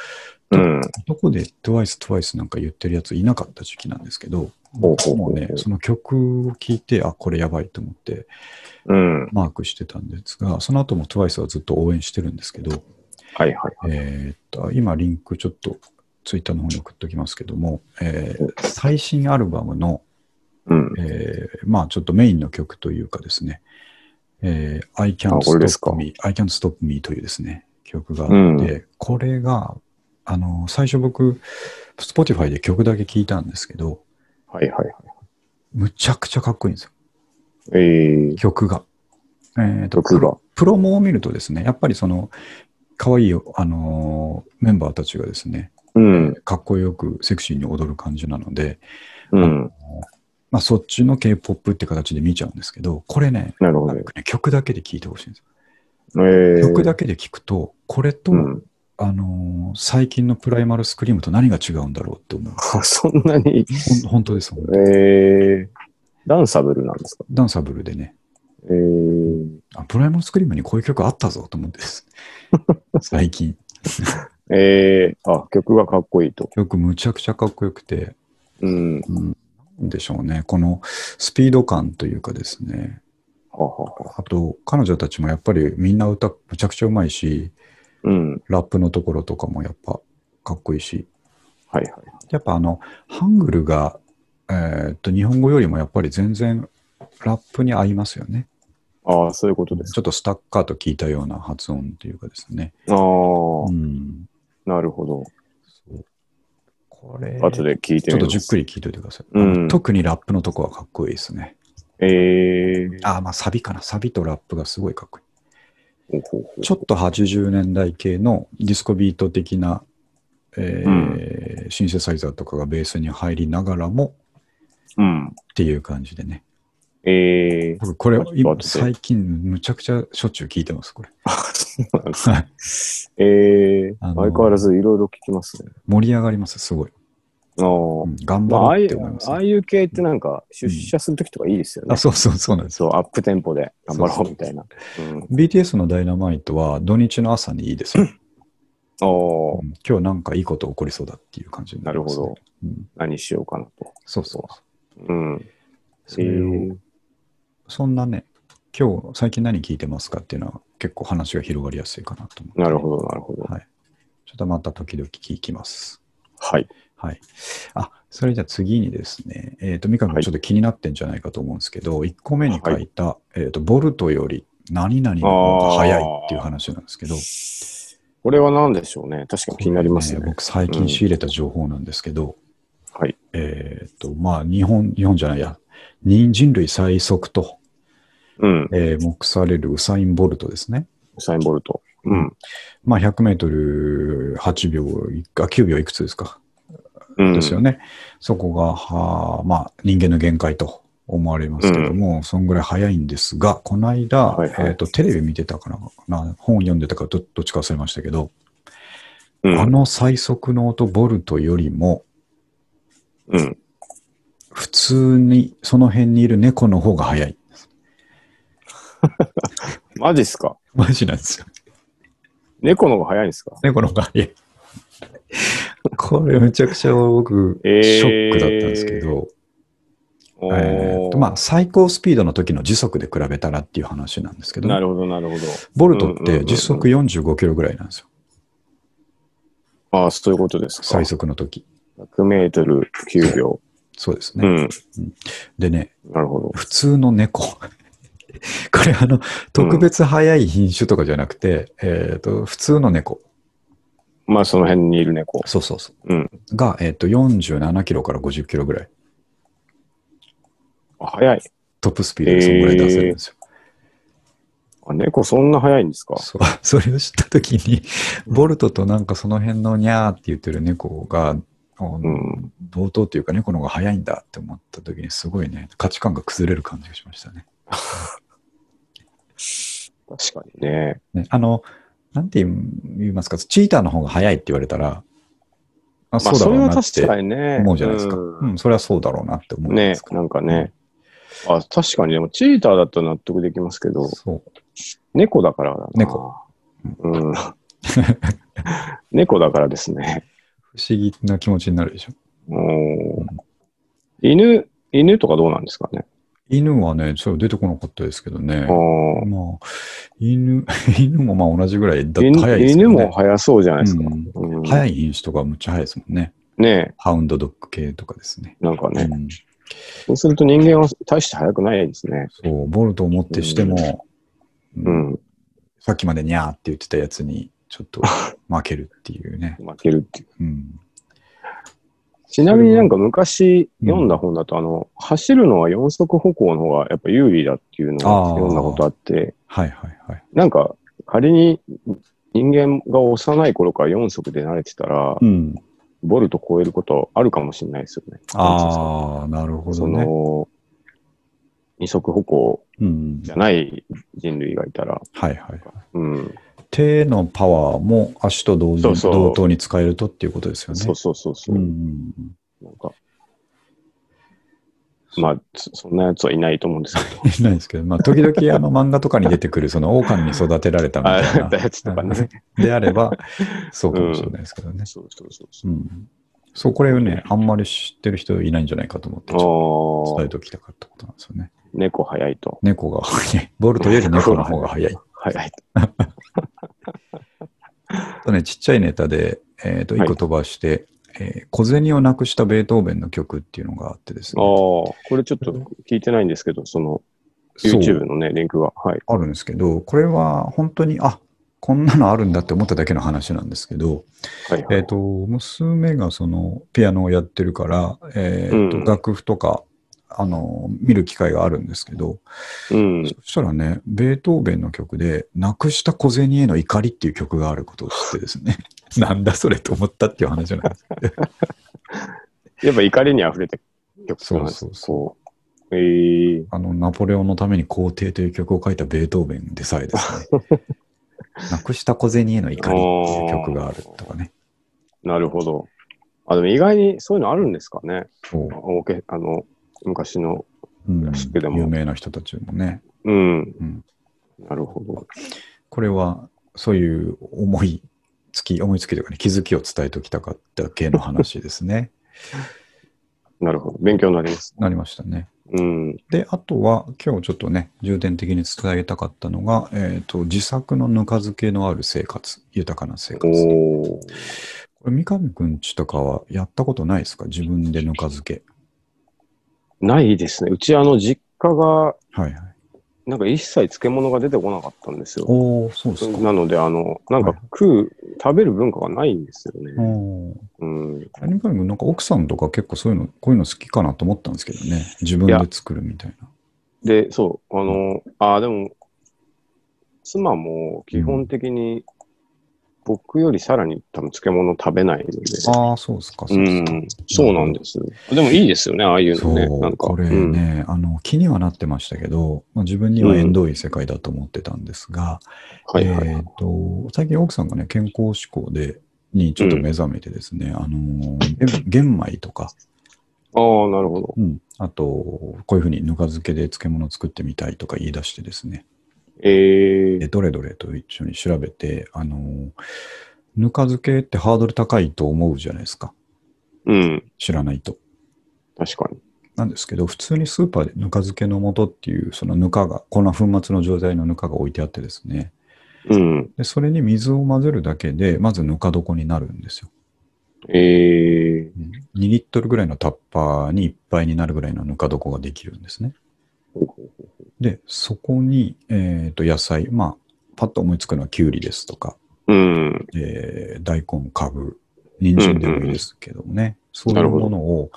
[SPEAKER 2] うん。
[SPEAKER 1] どこで TWICE、TWICE なんか言ってるやついなかった時期なんですけど、もうね、その曲を聴いて、あ、これやばいと思って
[SPEAKER 2] うん。
[SPEAKER 1] マークしてたんですが、その後も TWICE はずっと応援してるんですけど、
[SPEAKER 2] はいはいはい。
[SPEAKER 1] えーっと、今リンクちょっとツイッターの方に送っておきますけども、えー最新アルバムの、
[SPEAKER 2] うん。
[SPEAKER 1] えーまあちょっとメインの曲というかですね、えー I
[SPEAKER 2] あ
[SPEAKER 1] Can't Stop Me, I Can't Stop Me というですね、曲があって、これが、あの、最初僕、Spotify で曲だけ聴いたんですけど、
[SPEAKER 2] はいはいはい。
[SPEAKER 1] むちゃくちゃかっこいいんですよ、
[SPEAKER 2] えー、
[SPEAKER 1] 曲が。えーと
[SPEAKER 2] 曲が。
[SPEAKER 1] プロモを見るとですね、やっぱりその、可愛いあのーメンバーたちがですね、
[SPEAKER 2] ううん。
[SPEAKER 1] かっこよくセクシーに踊る感じなので、
[SPEAKER 2] うん。
[SPEAKER 1] まあ、そっちの K-POP って形で見ちゃうんですけど、これね、
[SPEAKER 2] なるほど
[SPEAKER 1] ね曲だけで聴いてほしいんです
[SPEAKER 2] え
[SPEAKER 1] よ。
[SPEAKER 2] ー、
[SPEAKER 1] 曲だけで聴くと、これと、
[SPEAKER 2] うん。
[SPEAKER 1] あのー最近のプライマルスクリームと何が違うんだろうって思う。
[SPEAKER 2] あ *laughs* そんなに、
[SPEAKER 1] 本当です、本当
[SPEAKER 2] えー、ダンサブルなんですか？
[SPEAKER 1] ダンサブルでね、
[SPEAKER 2] えー、
[SPEAKER 1] あプライマルスクリームにこういう曲あったぞと思ってです。*laughs* 最近。
[SPEAKER 2] えー、あ、曲がかっこいいと。
[SPEAKER 1] 曲むちゃくちゃかっこよくて、
[SPEAKER 2] うん。
[SPEAKER 1] うんでしょうね。このスピード感というかですね。あと、彼女たちもやっぱりみんな歌むちゃくちゃうまいし、
[SPEAKER 2] うん。
[SPEAKER 1] ラップのところとかもやっぱかっこいいし、
[SPEAKER 2] はいはい。
[SPEAKER 1] やっぱあの、ハングルが、えーっと、日本語よりもやっぱり全然ラップに合いますよね。
[SPEAKER 2] ああ、そういうことです
[SPEAKER 1] ちょっとスタッカーと聞いたような発音というかですね。
[SPEAKER 2] か。ああ、
[SPEAKER 1] うん。
[SPEAKER 2] なるほど。
[SPEAKER 1] これ、
[SPEAKER 2] 後で聞いて
[SPEAKER 1] ちょっ。とじっくり聞いといてください。
[SPEAKER 2] うん
[SPEAKER 1] 特にラップのとこはかっこいいですね。
[SPEAKER 2] えー、
[SPEAKER 1] あ、まあサビかな。サビとラップがすごいかっこいい。ちょっと80年代系のディスコビート的な、えーシンセサイザーとかがベースに入りながらも
[SPEAKER 2] うん。
[SPEAKER 1] っていう感じでね。
[SPEAKER 2] えー、
[SPEAKER 1] 僕これ最近むちゃくちゃしょっちゅう聞いてます、これ。
[SPEAKER 2] そうなんです
[SPEAKER 1] はい
[SPEAKER 2] えー、
[SPEAKER 1] あのー
[SPEAKER 2] 相変わらずいろいろ聞きますね。
[SPEAKER 1] 盛り上がります、すごい。
[SPEAKER 2] あー
[SPEAKER 1] うん頑
[SPEAKER 2] まあ、ああ
[SPEAKER 1] 張ろうって思いますね、
[SPEAKER 2] ああいう系ってなんか出社するときとかいいですよね。
[SPEAKER 1] あ、そうそうそうなんです
[SPEAKER 2] そう、
[SPEAKER 1] よ。
[SPEAKER 2] アップテンポで頑張ろうみたいな。うん。
[SPEAKER 1] BTS のダイナマイトは土日の朝にいいですよ。
[SPEAKER 2] おー
[SPEAKER 1] うん今日なんかいいこと起こりそうだっていう感じになります、ね。
[SPEAKER 2] なるほど。
[SPEAKER 1] うん
[SPEAKER 2] 何しようかなと。
[SPEAKER 1] そうそう。
[SPEAKER 2] うん。
[SPEAKER 1] それを
[SPEAKER 2] えー
[SPEAKER 1] そんなね、今日最近何聞いてますかっていうのは結構話が広がりやすいかなと思って。
[SPEAKER 2] なるほど、なるほど。
[SPEAKER 1] はい。ちょっとまた時々聞きます。
[SPEAKER 2] はい。
[SPEAKER 1] はい。あ、それじゃあ次にですね、えっ、と、三上君ちょっと気になってんじゃないかと思うんですけど、1個目に書いた、えっ、と、ボルトより何々の方が早いっていう話なんですけど、
[SPEAKER 2] これは何でしょうね。確かに気になりますよね。
[SPEAKER 1] 僕最近仕入れた情報なんですけど、
[SPEAKER 2] はい。
[SPEAKER 1] えっ、と、まあ、日本、日本じゃないや、人人類最速と、
[SPEAKER 2] うん。
[SPEAKER 1] えー目されるウサイン・ボルトですね。
[SPEAKER 2] ウサインボルト。うん。
[SPEAKER 1] まあ、100メートル8秒い、あ、9秒いくつですか。
[SPEAKER 2] うん。
[SPEAKER 1] ですよね。そこが、はあまあ、人間の限界と思われますけども、そんぐらい早いんですが、この間、
[SPEAKER 2] はいはい
[SPEAKER 1] えっ、と、テレビ見てたかなな、本読んでたかどどっちか忘れましたけど、
[SPEAKER 2] うん。
[SPEAKER 1] あの最速の音、ボルトよりも、
[SPEAKER 2] うん。
[SPEAKER 1] 普通にその辺にいる猫の方が早い。*laughs*
[SPEAKER 2] マジっすか？
[SPEAKER 1] マジなんですよ。
[SPEAKER 2] 猫の方が早いんですか？
[SPEAKER 1] 猫の方が早い。これめちゃくちゃ僕、
[SPEAKER 2] えー
[SPEAKER 1] ショックだったんですけど、えーとまあ、最高スピードの時の時速で比べたらっていう話なんですけど、
[SPEAKER 2] なるほど、なるほど。
[SPEAKER 1] ボルトって時速45キロぐらいなんですよ。
[SPEAKER 2] ああ、そういうことですか。
[SPEAKER 1] 最速の時。
[SPEAKER 2] 100メートル9秒。
[SPEAKER 1] そうですね。
[SPEAKER 2] うん。
[SPEAKER 1] でね、
[SPEAKER 2] なるほど。
[SPEAKER 1] 普通の猫。*laughs* これあの、特別速い品種とかじゃなくて、えっ、と、普通の猫。
[SPEAKER 2] まあ、その辺にいる猫。
[SPEAKER 1] そうそうそ
[SPEAKER 2] うん。
[SPEAKER 1] う。が、えっ、と、47キロから50キロぐらい。
[SPEAKER 2] あ早い。
[SPEAKER 1] トップスピードでそのぐらい出せるんですよ。
[SPEAKER 2] あ猫そんな早いんですか？
[SPEAKER 1] そう *laughs* それを知った時に、ボルトとなんかその辺のニャーって言ってる猫が、
[SPEAKER 2] うん。
[SPEAKER 1] 同等っていうか猫の方が早いんだって思った時にすごいね、価値観が崩れる感じがしましたね。*laughs*
[SPEAKER 2] 確かにね。
[SPEAKER 1] ねあの、なんて言いますか、チーターの方が早いって言われたら、あ
[SPEAKER 2] まあ、
[SPEAKER 1] そうだ
[SPEAKER 2] それは
[SPEAKER 1] ろうなって。思うじゃないですか。
[SPEAKER 2] う
[SPEAKER 1] うんん、それはそうだろうなって思うんで
[SPEAKER 2] ね
[SPEAKER 1] すか。
[SPEAKER 2] なんかね。あ、確かにでも、チーターだったら納得できますけど、
[SPEAKER 1] そう。
[SPEAKER 2] 猫だからだな。
[SPEAKER 1] 猫。
[SPEAKER 2] うん。*laughs* 猫だからですね。
[SPEAKER 1] 不思議な気持ちになるでしょ。
[SPEAKER 2] おー犬、犬とかどうなんですかね。
[SPEAKER 1] 犬はね、そう出てこなかったですけどね。
[SPEAKER 2] あー
[SPEAKER 1] まあ、犬、*laughs* 犬もまあ同じぐらいだ早いですよね。
[SPEAKER 2] 犬も早そうじゃないですか。
[SPEAKER 1] うん
[SPEAKER 2] うん
[SPEAKER 1] 早い品種とかむっちゃ早いですもんね。
[SPEAKER 2] ね
[SPEAKER 1] ハウンドドッグ系とかですね。
[SPEAKER 2] なんかね。
[SPEAKER 1] うん
[SPEAKER 2] そうすると人間は大して早くないですね。
[SPEAKER 1] そう、ボルトを持ってしても、
[SPEAKER 2] う
[SPEAKER 1] うん
[SPEAKER 2] ん。
[SPEAKER 1] さっきまでニャーって言ってたやつにちょっと負けるっていうね。*laughs*
[SPEAKER 2] 負けるっていう。
[SPEAKER 1] うん、
[SPEAKER 2] ちなみになんか昔
[SPEAKER 1] うん
[SPEAKER 2] 読んだ本だと、あの、走るのは四足歩行の方がやっぱ有利だっていうのを読んだことあって、
[SPEAKER 1] はいはいはい。
[SPEAKER 2] なんか仮に人間が幼い頃から四足で慣れてたら、
[SPEAKER 1] うん。
[SPEAKER 2] ボルト超えることあるかもしれないですよね。
[SPEAKER 1] ああ、なるほ
[SPEAKER 2] そ
[SPEAKER 1] どね。
[SPEAKER 2] の、二足歩行
[SPEAKER 1] うん
[SPEAKER 2] じ。ゃない人類がいたら、
[SPEAKER 1] はいはい。
[SPEAKER 2] うん、
[SPEAKER 1] 手のパワーも足と同時
[SPEAKER 2] そうそう
[SPEAKER 1] 同等に使えるとっていうことですよね。
[SPEAKER 2] そうそうそうそうう、
[SPEAKER 1] んうん
[SPEAKER 2] なんか、まあ、そそんなやつはいないと思うんですけど。
[SPEAKER 1] うん。いないですけど、まあ、時々あの漫画とかに出てくる、その狼に育てられたみたい
[SPEAKER 2] あ
[SPEAKER 1] な。
[SPEAKER 2] やつとかね。*laughs*
[SPEAKER 1] であれば、そうかもしれないですけどね。
[SPEAKER 2] そうそうそうそうう。
[SPEAKER 1] ん。そう、これをね、あんまり知ってる人いないんじゃないかと思って、伝えておきたかったことなんですよね。
[SPEAKER 2] 猫早いと。
[SPEAKER 1] 猫が早い。ボルトより猫の方が早い。*laughs*
[SPEAKER 2] 早いと。
[SPEAKER 1] ね、ちっちゃいネタで、えっ、と、一
[SPEAKER 2] はい
[SPEAKER 1] 個飛ばして、えー小銭をなくしたベートーベンの曲っていうのがあってです
[SPEAKER 2] ああ、
[SPEAKER 1] ね。
[SPEAKER 2] これちょっと聞いてないんですけど、その、YouTube のね、リンクが。はい。
[SPEAKER 1] あるんですけど、これは本当に、あこんなのあるんだって思っただけの話なんですけど、
[SPEAKER 2] はい、はい。
[SPEAKER 1] えっ、と、娘がそのピアノをやってるから、えーと
[SPEAKER 2] うん
[SPEAKER 1] 楽譜とか、あの、見る機会があるんですけど、
[SPEAKER 2] うん。
[SPEAKER 1] そしたらね、ベートーベンの曲で、なくした小銭への怒りっていう曲があることを知ってですね、*laughs* なんだそれと思ったっていう話なんですけど、*laughs*
[SPEAKER 2] やっぱ怒りに溢れて曲
[SPEAKER 1] そう
[SPEAKER 2] なんです
[SPEAKER 1] そうそう。
[SPEAKER 2] ええ
[SPEAKER 1] あの、ナポレオンのために皇帝という曲を書いたベートーベンでさえですね、*laughs* なくした小銭への怒りっていう曲があるとかね。
[SPEAKER 2] なるほど。あ、でも意外にそういうのあるんですかね？オーケあの、昔の。
[SPEAKER 1] うん
[SPEAKER 2] クラシックでも
[SPEAKER 1] 有名な人たちもね。
[SPEAKER 2] うん。
[SPEAKER 1] うん
[SPEAKER 2] なるほど。
[SPEAKER 1] これは、そういう思いつき、思いつきというかね、気づきを伝えておきたかった系の話ですね。*laughs*
[SPEAKER 2] なるほど。勉強になります。
[SPEAKER 1] なりましたね。
[SPEAKER 2] うん。
[SPEAKER 1] で、あとは、今日ちょっとね、重点的に伝えたかったのが、えっ、と、自作のぬか漬けのある生活、豊かな生活。これ、三上くんちとかはやったことないですか？自分でぬか漬け。
[SPEAKER 2] ないですね。うち、あの、実家が、
[SPEAKER 1] はいはい。
[SPEAKER 2] なんか一切漬物が出てこなかったんですよ。
[SPEAKER 1] おおそうですか。
[SPEAKER 2] なので、あの、なんか
[SPEAKER 1] はい
[SPEAKER 2] 食う、食べる文化がないんですよね。うん。
[SPEAKER 1] 三上くん、なんか奥さんとか結構そういうの、こういうの好きかなと思ったんですけどね。自分で作るみたいな。
[SPEAKER 2] で、そう、あの、ああ、でも、妻も基本的に僕よりさらに多分漬物食べないので。
[SPEAKER 1] ああ、そうですか。そううですか
[SPEAKER 2] ん、そうなんです。でもいいですよね、ああいう
[SPEAKER 1] そ
[SPEAKER 2] のね。なん
[SPEAKER 1] う、
[SPEAKER 2] か。
[SPEAKER 1] これ
[SPEAKER 2] うん
[SPEAKER 1] ね、あの、気にはなってましたけど、まあ、自分には縁遠い世界だと思ってたんですが、
[SPEAKER 2] はいはい。
[SPEAKER 1] えっ、と、最近奥さんがね、健康志向で、にちょっと目覚めてですね、あの玄米とか、
[SPEAKER 2] ああ、なるほど。
[SPEAKER 1] うん、あと、こういうふうにぬか漬けで漬物作ってみたいとか言い出してですね、
[SPEAKER 2] ええ
[SPEAKER 1] でどれどれと一緒に調べて、あのー、ぬか漬けってハードル高いと思うじゃないですか。
[SPEAKER 2] うん、
[SPEAKER 1] 知らないと。
[SPEAKER 2] 確かに。
[SPEAKER 1] なんですけど、普通にスーパーでぬか漬けの素っていう、そのぬかが、こんな粉末の状態のぬかが置いてあってですね、
[SPEAKER 2] うん。
[SPEAKER 1] でそれに水を混ぜるだけで、まずぬか床になるんですよ。
[SPEAKER 2] ええ
[SPEAKER 1] 2リットルぐらいのタッパーにいっぱいになるぐらいのぬか床ができるんですね。で、そこに、えー、と野菜、まあ、パッと思いつくのはきゅうりですとか、
[SPEAKER 2] うん。
[SPEAKER 1] えー大根、かぶ、人参でもいいですけどもね、そういうものを、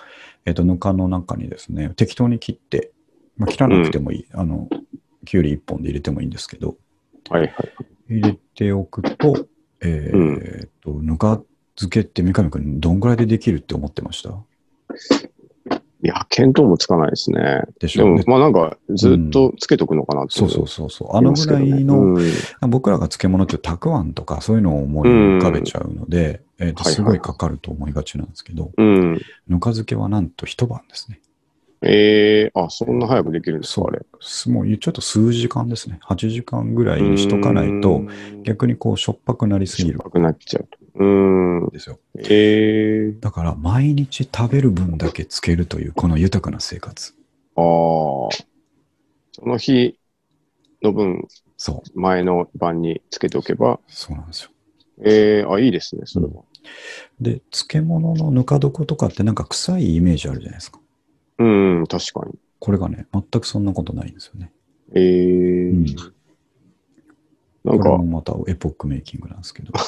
[SPEAKER 1] えー、とぬかの中にですね、適当に切って、まあ、切らなくてもいい、あの、きゅうり1本で入れてもいいんですけど、
[SPEAKER 2] はいはい。
[SPEAKER 1] 入れておくと、えーと、ぬか漬けって三上君どんぐらいでできるって思ってました？
[SPEAKER 2] いや、見当もつかないですね。
[SPEAKER 1] でしょうね、。
[SPEAKER 2] でもまあなんか、ずっとつけとくのかなって
[SPEAKER 1] そうそうそうそう。あのぐらいの、
[SPEAKER 2] うん
[SPEAKER 1] 僕らが漬物ってたくあんとかそういうのを思い浮かべちゃうので、えーとすごいかかると思いがちなんですけど、
[SPEAKER 2] うん。
[SPEAKER 1] ぬか漬けはなんと一晩ですね。
[SPEAKER 2] ええあ、そんな早くできるんですか、あれ。
[SPEAKER 1] すもうちょっと数時間ですね。8時間ぐらいにしとかないと、逆にこうしょっぱくなりすぎる
[SPEAKER 2] しょっぱくなっちゃうと。うん
[SPEAKER 1] ん。ですよ。
[SPEAKER 2] ええ
[SPEAKER 1] だから毎日食べる分だけつけるというこの豊かな生活。
[SPEAKER 2] ああ。その日の分、
[SPEAKER 1] そう。
[SPEAKER 2] 前の晩につけておけば、
[SPEAKER 1] そうなんですよ。
[SPEAKER 2] ええあ、いいですね、それは。
[SPEAKER 1] で、漬物のぬか床とかってなんか臭いイメージあるじゃないですか。
[SPEAKER 2] うん、確かに。
[SPEAKER 1] これがね、全くそんなことないんですよね。
[SPEAKER 2] ええ
[SPEAKER 1] ん
[SPEAKER 2] なんか
[SPEAKER 1] これも、またエポックメイキングなんですけど。*laughs*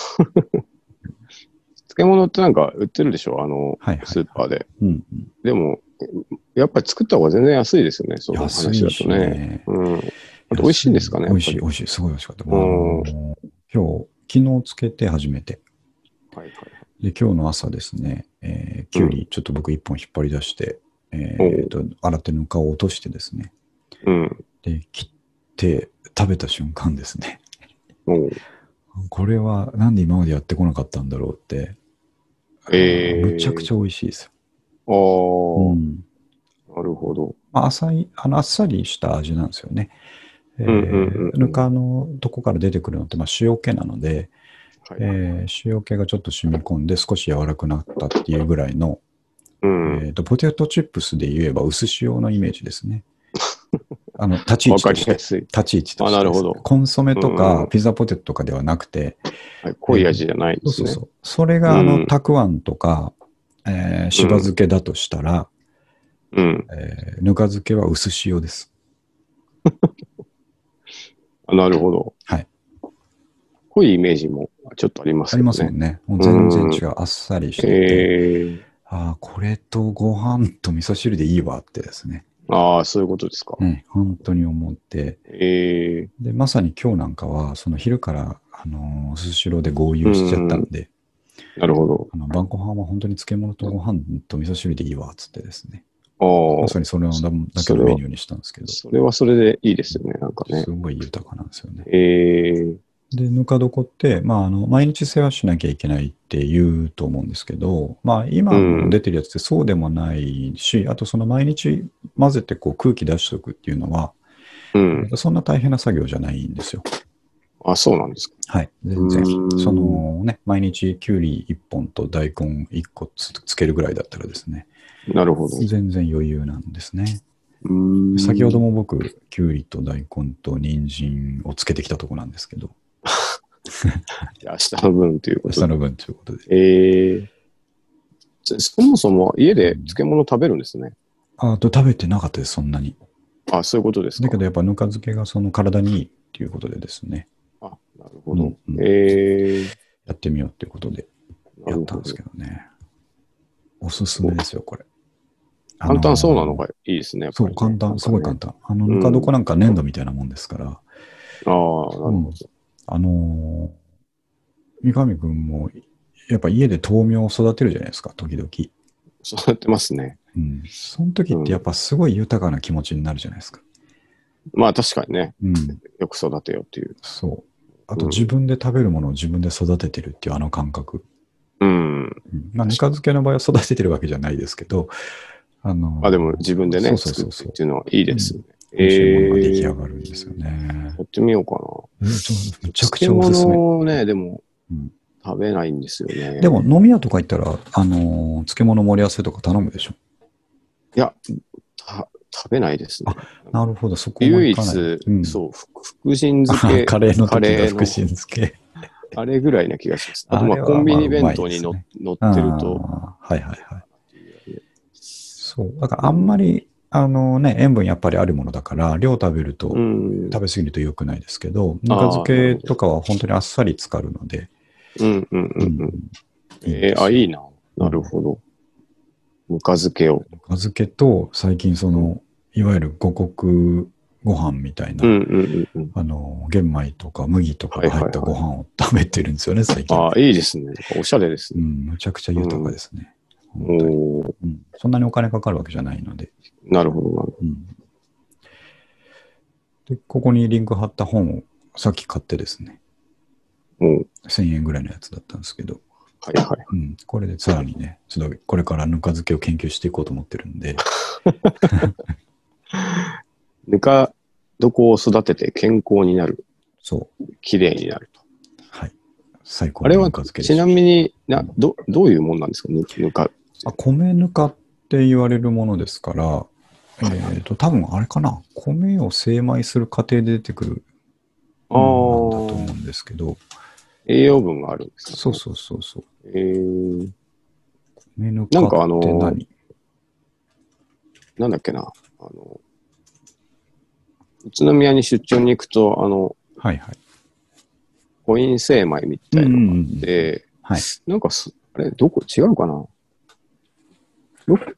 [SPEAKER 2] 漬物ってなんか売ってるでしょ？あの、
[SPEAKER 1] はいはい
[SPEAKER 2] スーパーで。
[SPEAKER 1] うんうん、
[SPEAKER 2] でも、やっぱり作った方が全然安いですよね、その
[SPEAKER 1] 安
[SPEAKER 2] 話だとね。
[SPEAKER 1] ね。
[SPEAKER 2] うん。あと美味しいんですかね
[SPEAKER 1] 美味しい、美味しい、すごい美味しかった。今日、昨日つけて初めて。
[SPEAKER 2] はいはい
[SPEAKER 1] で、今日の朝ですね、えー、きゅうり、ちょっと僕一本引っ張り出して、えーと、洗ってぬかを落としてですね、
[SPEAKER 2] うん。
[SPEAKER 1] で、切って食べた瞬間ですね、これはなんで今までやってこなかったんだろうって、
[SPEAKER 2] えー
[SPEAKER 1] むちゃくちゃ美味しいですよ。
[SPEAKER 2] ああ、
[SPEAKER 1] うん
[SPEAKER 2] なるほど。
[SPEAKER 1] まあ、浅いあのあっさりした味なんですよね。ぬかのとこから出てくるのって、まあ、塩気なので、
[SPEAKER 2] はい。
[SPEAKER 1] えー塩気がちょっと染み込んで少し柔らくなったっていうぐらいの、
[SPEAKER 2] うん。
[SPEAKER 1] えーとポテトチップスで言えば薄塩のイメージですね。*laughs* あの立ち位置として。立ち位置として
[SPEAKER 2] あなるほど
[SPEAKER 1] コンソメと
[SPEAKER 2] うんうん
[SPEAKER 1] かピザポテトとかではなくて、
[SPEAKER 2] はい、濃い味じゃないですね。
[SPEAKER 1] そうそうそう。それがあの、
[SPEAKER 2] うん
[SPEAKER 1] たくあんとか、えー、しば漬けだとしたら、
[SPEAKER 2] うん。
[SPEAKER 1] えーぬか漬けは薄塩です。*laughs*
[SPEAKER 2] あなるほど。
[SPEAKER 1] はい。
[SPEAKER 2] 濃いイメージもちょっとあります
[SPEAKER 1] あり。ますもんね。もう全然違う。あっさりしてて、
[SPEAKER 2] えー、
[SPEAKER 1] ああ、これとご飯と味噌汁でいいわってですね。
[SPEAKER 2] ああ、そういうことですか。
[SPEAKER 1] ね、本当に思って。
[SPEAKER 2] え
[SPEAKER 1] で、まさに今日なんかは、その昼から、あのー、スシローで合流しちゃったんで、
[SPEAKER 2] ー、なるほど。
[SPEAKER 1] あの晩ご飯は本当に漬物とご飯と味噌汁でいいわっつってですね。
[SPEAKER 2] ああ、
[SPEAKER 1] まさにそれのだだけのメニューにしたんですけど、
[SPEAKER 2] それはそれでいいですよね、なんかね
[SPEAKER 1] す。ごい豊かなんですよね。
[SPEAKER 2] えー、
[SPEAKER 1] で、ぬか床って、まあ、あの、毎日世話しなきゃいけないって言うと思うんですけど、まあ、今
[SPEAKER 2] うん
[SPEAKER 1] 出てるやつってそうでもないし、あとその毎日混ぜてこう空気出しておくっていうのは、
[SPEAKER 2] うん。
[SPEAKER 1] そんな大変な作業じゃないんですよ。
[SPEAKER 2] あ、そうなんですか。
[SPEAKER 1] はい。全然
[SPEAKER 2] う。ん
[SPEAKER 1] そのね、毎日きゅうり1本と大根1個つつけるぐらいだったらですね、
[SPEAKER 2] なるほど。
[SPEAKER 1] 全然余裕なんですね。先ほども僕、きゅうりと大根と人参をつけてきたとこなんですけど、*laughs*
[SPEAKER 2] 明日の分ということで。
[SPEAKER 1] 下の分ということで。
[SPEAKER 2] えー、そそもそも家で漬物食べるんですね。
[SPEAKER 1] あと食べてなかったです、そんなに。
[SPEAKER 2] あ、そういうことですか。
[SPEAKER 1] だけどやっぱぬか漬けがその体にいいっていうことでですね、
[SPEAKER 2] あ、なるほど。
[SPEAKER 1] うんうん
[SPEAKER 2] えー、
[SPEAKER 1] やってみようっていうことでやったんですけどね。おすすめですよ、これ。
[SPEAKER 2] 簡単そうなの
[SPEAKER 1] が
[SPEAKER 2] がいいですね。
[SPEAKER 1] そう、簡単、すごい簡。単。あの、
[SPEAKER 2] うん
[SPEAKER 1] ぬか床なんか粘土みたいなもんですから、
[SPEAKER 2] なんああ、なるほど。
[SPEAKER 1] あのー、三上くんも、やっぱ家で豆苗を育てるじゃないですか、時々。
[SPEAKER 2] そうやってますね。
[SPEAKER 1] うん。その時ってやっぱすごい豊かな気持ちになるじゃないですか。
[SPEAKER 2] まあ確かにね、
[SPEAKER 1] うん。
[SPEAKER 2] よく育てよっていう。
[SPEAKER 1] そう。あと
[SPEAKER 2] うん
[SPEAKER 1] 自分で食べるものを自分で育ててるっていうあの感覚。
[SPEAKER 2] うん。
[SPEAKER 1] うんまあ、ぬか漬けの場合は育ててるわけじゃないですけど、あの
[SPEAKER 2] あ、でも自分でね、
[SPEAKER 1] そうそうそうそう
[SPEAKER 2] 作ってっていうのはいいですね。
[SPEAKER 1] 美味しいものが出来
[SPEAKER 2] え
[SPEAKER 1] 上がるんですよね。
[SPEAKER 2] やってみようかな。
[SPEAKER 1] めちゃくち
[SPEAKER 2] 漬
[SPEAKER 1] ゃおすすめ。
[SPEAKER 2] ね、でも
[SPEAKER 1] うん、
[SPEAKER 2] 食べないんですよね。
[SPEAKER 1] でも、飲み屋とか行ったら、あのー漬物盛り合わせとか頼むでしょ？
[SPEAKER 2] いや、た食べないですね。
[SPEAKER 1] なるほど、そこも
[SPEAKER 2] 唯一
[SPEAKER 1] 行かない。、うん
[SPEAKER 2] そう、ふ福神漬け、*laughs*
[SPEAKER 1] カレーの
[SPEAKER 2] カ
[SPEAKER 1] 時
[SPEAKER 2] レーの
[SPEAKER 1] が福神漬け。*laughs*
[SPEAKER 2] あれぐらいな気がします。あと、まあ、コンビニ
[SPEAKER 1] まあ
[SPEAKER 2] 弁当にの、
[SPEAKER 1] うまいです
[SPEAKER 2] 乗ってると、
[SPEAKER 1] はいはいはい。そう。だからあんまり、あのね、塩分やっぱりあるものだから、量食べると、
[SPEAKER 2] うん。
[SPEAKER 1] 食べ過ぎると良くないですけど、ぬか漬けとかは本当にあっさり浸かるので、
[SPEAKER 2] うんうんうんうん。えー、あ、いいな。なるほど。ぬか漬けを。
[SPEAKER 1] ぬか漬けと、最近その、いわゆる五穀ご飯みたいな、
[SPEAKER 2] うんうんうんうん。
[SPEAKER 1] あの、玄米とか麦とかが入ったご飯を食べてるんですよね、最近。
[SPEAKER 2] ああ、いいですね。おしゃれですね。
[SPEAKER 1] うん、むちゃくちゃ豊かですね。うんそんなにお金かかるわけじゃないので。
[SPEAKER 2] なるほどなるほ
[SPEAKER 1] うんで、ここにリンク貼った本をさっき買ってですね、
[SPEAKER 2] う、
[SPEAKER 1] 1000円ぐらいのやつだったんですけど、
[SPEAKER 2] はいはい。
[SPEAKER 1] うん、これでさらにね、ちょっとこれからぬか漬けを研究していこうと思ってるんで、
[SPEAKER 2] ぬか床を育てて健康になる。
[SPEAKER 1] そう、
[SPEAKER 2] 綺麗になると。
[SPEAKER 1] はい。最高
[SPEAKER 2] あれは
[SPEAKER 1] のぬか漬けです。
[SPEAKER 2] ちなみになど、どういうもんなんですか？ぬぬか。
[SPEAKER 1] あ米ぬかって言われるものですから、えっ、と、多分あれかな、米を精米する過程で出てくる
[SPEAKER 2] あ
[SPEAKER 1] のなんだと思うんですけど、
[SPEAKER 2] 栄養分があるんですか、
[SPEAKER 1] そうそうそうそう。
[SPEAKER 2] えー、
[SPEAKER 1] 米ぬか
[SPEAKER 2] なんかあの
[SPEAKER 1] って何
[SPEAKER 2] なんだっけな。あの、宇都宮に出張に行くと、あの、
[SPEAKER 1] はいはい。
[SPEAKER 2] コイン精米みたいなのがあって、
[SPEAKER 1] はい。
[SPEAKER 2] なんかす、あれ、どこ、違うかな？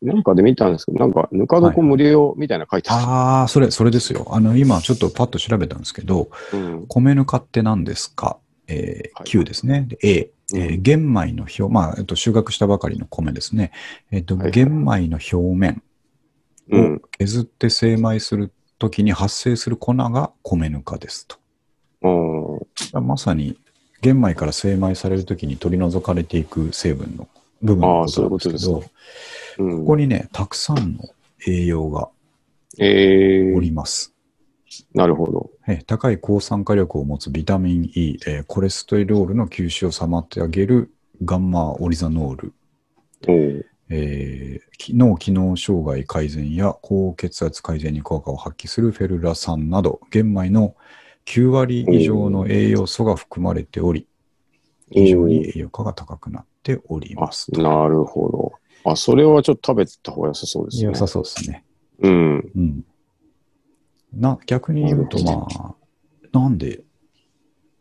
[SPEAKER 2] なんかで見たんですけど、なんか、ぬか床無料みたいなの書いてあ
[SPEAKER 1] ああ、それ、それですよ。あの、今ちょっとパッと調べたんですけど、
[SPEAKER 2] る。うん。
[SPEAKER 1] 米ぬかって何ですか？えー
[SPEAKER 2] はい
[SPEAKER 1] Q ですね。で A、えー玄米の表、まあ、えっと、収穫したばかりの米ですね。えっと、
[SPEAKER 2] はいはい
[SPEAKER 1] 玄米の表面を
[SPEAKER 2] うん。
[SPEAKER 1] 削って精米するときに発生する粉が米ぬかですと。
[SPEAKER 2] うん。
[SPEAKER 1] まさに玄米から精米されるときに取り除かれていく成分の部分のことなんですけ
[SPEAKER 2] あーそういう
[SPEAKER 1] ど、
[SPEAKER 2] うん
[SPEAKER 1] ここにね、たくさんの栄養が
[SPEAKER 2] えー、
[SPEAKER 1] おります。
[SPEAKER 2] なるほど。
[SPEAKER 1] えー高い抗酸化力を持つビタミン E、えーコレステロールの吸収を妨ってあげるガンマオリザノール、
[SPEAKER 2] おう
[SPEAKER 1] えーき脳機能障害改善や高血圧改善に効果を発揮するフェルラ酸など、玄米の9割以上の栄養素が含まれており、非常に栄養価が高くなっており
[SPEAKER 2] あ
[SPEAKER 1] ます、と。
[SPEAKER 2] なるほど。あ、それはちょっと食べた方が良さそうですね。
[SPEAKER 1] 良さそうですね。
[SPEAKER 2] うん。
[SPEAKER 1] うん。な、逆に言うと、まあ、なんで、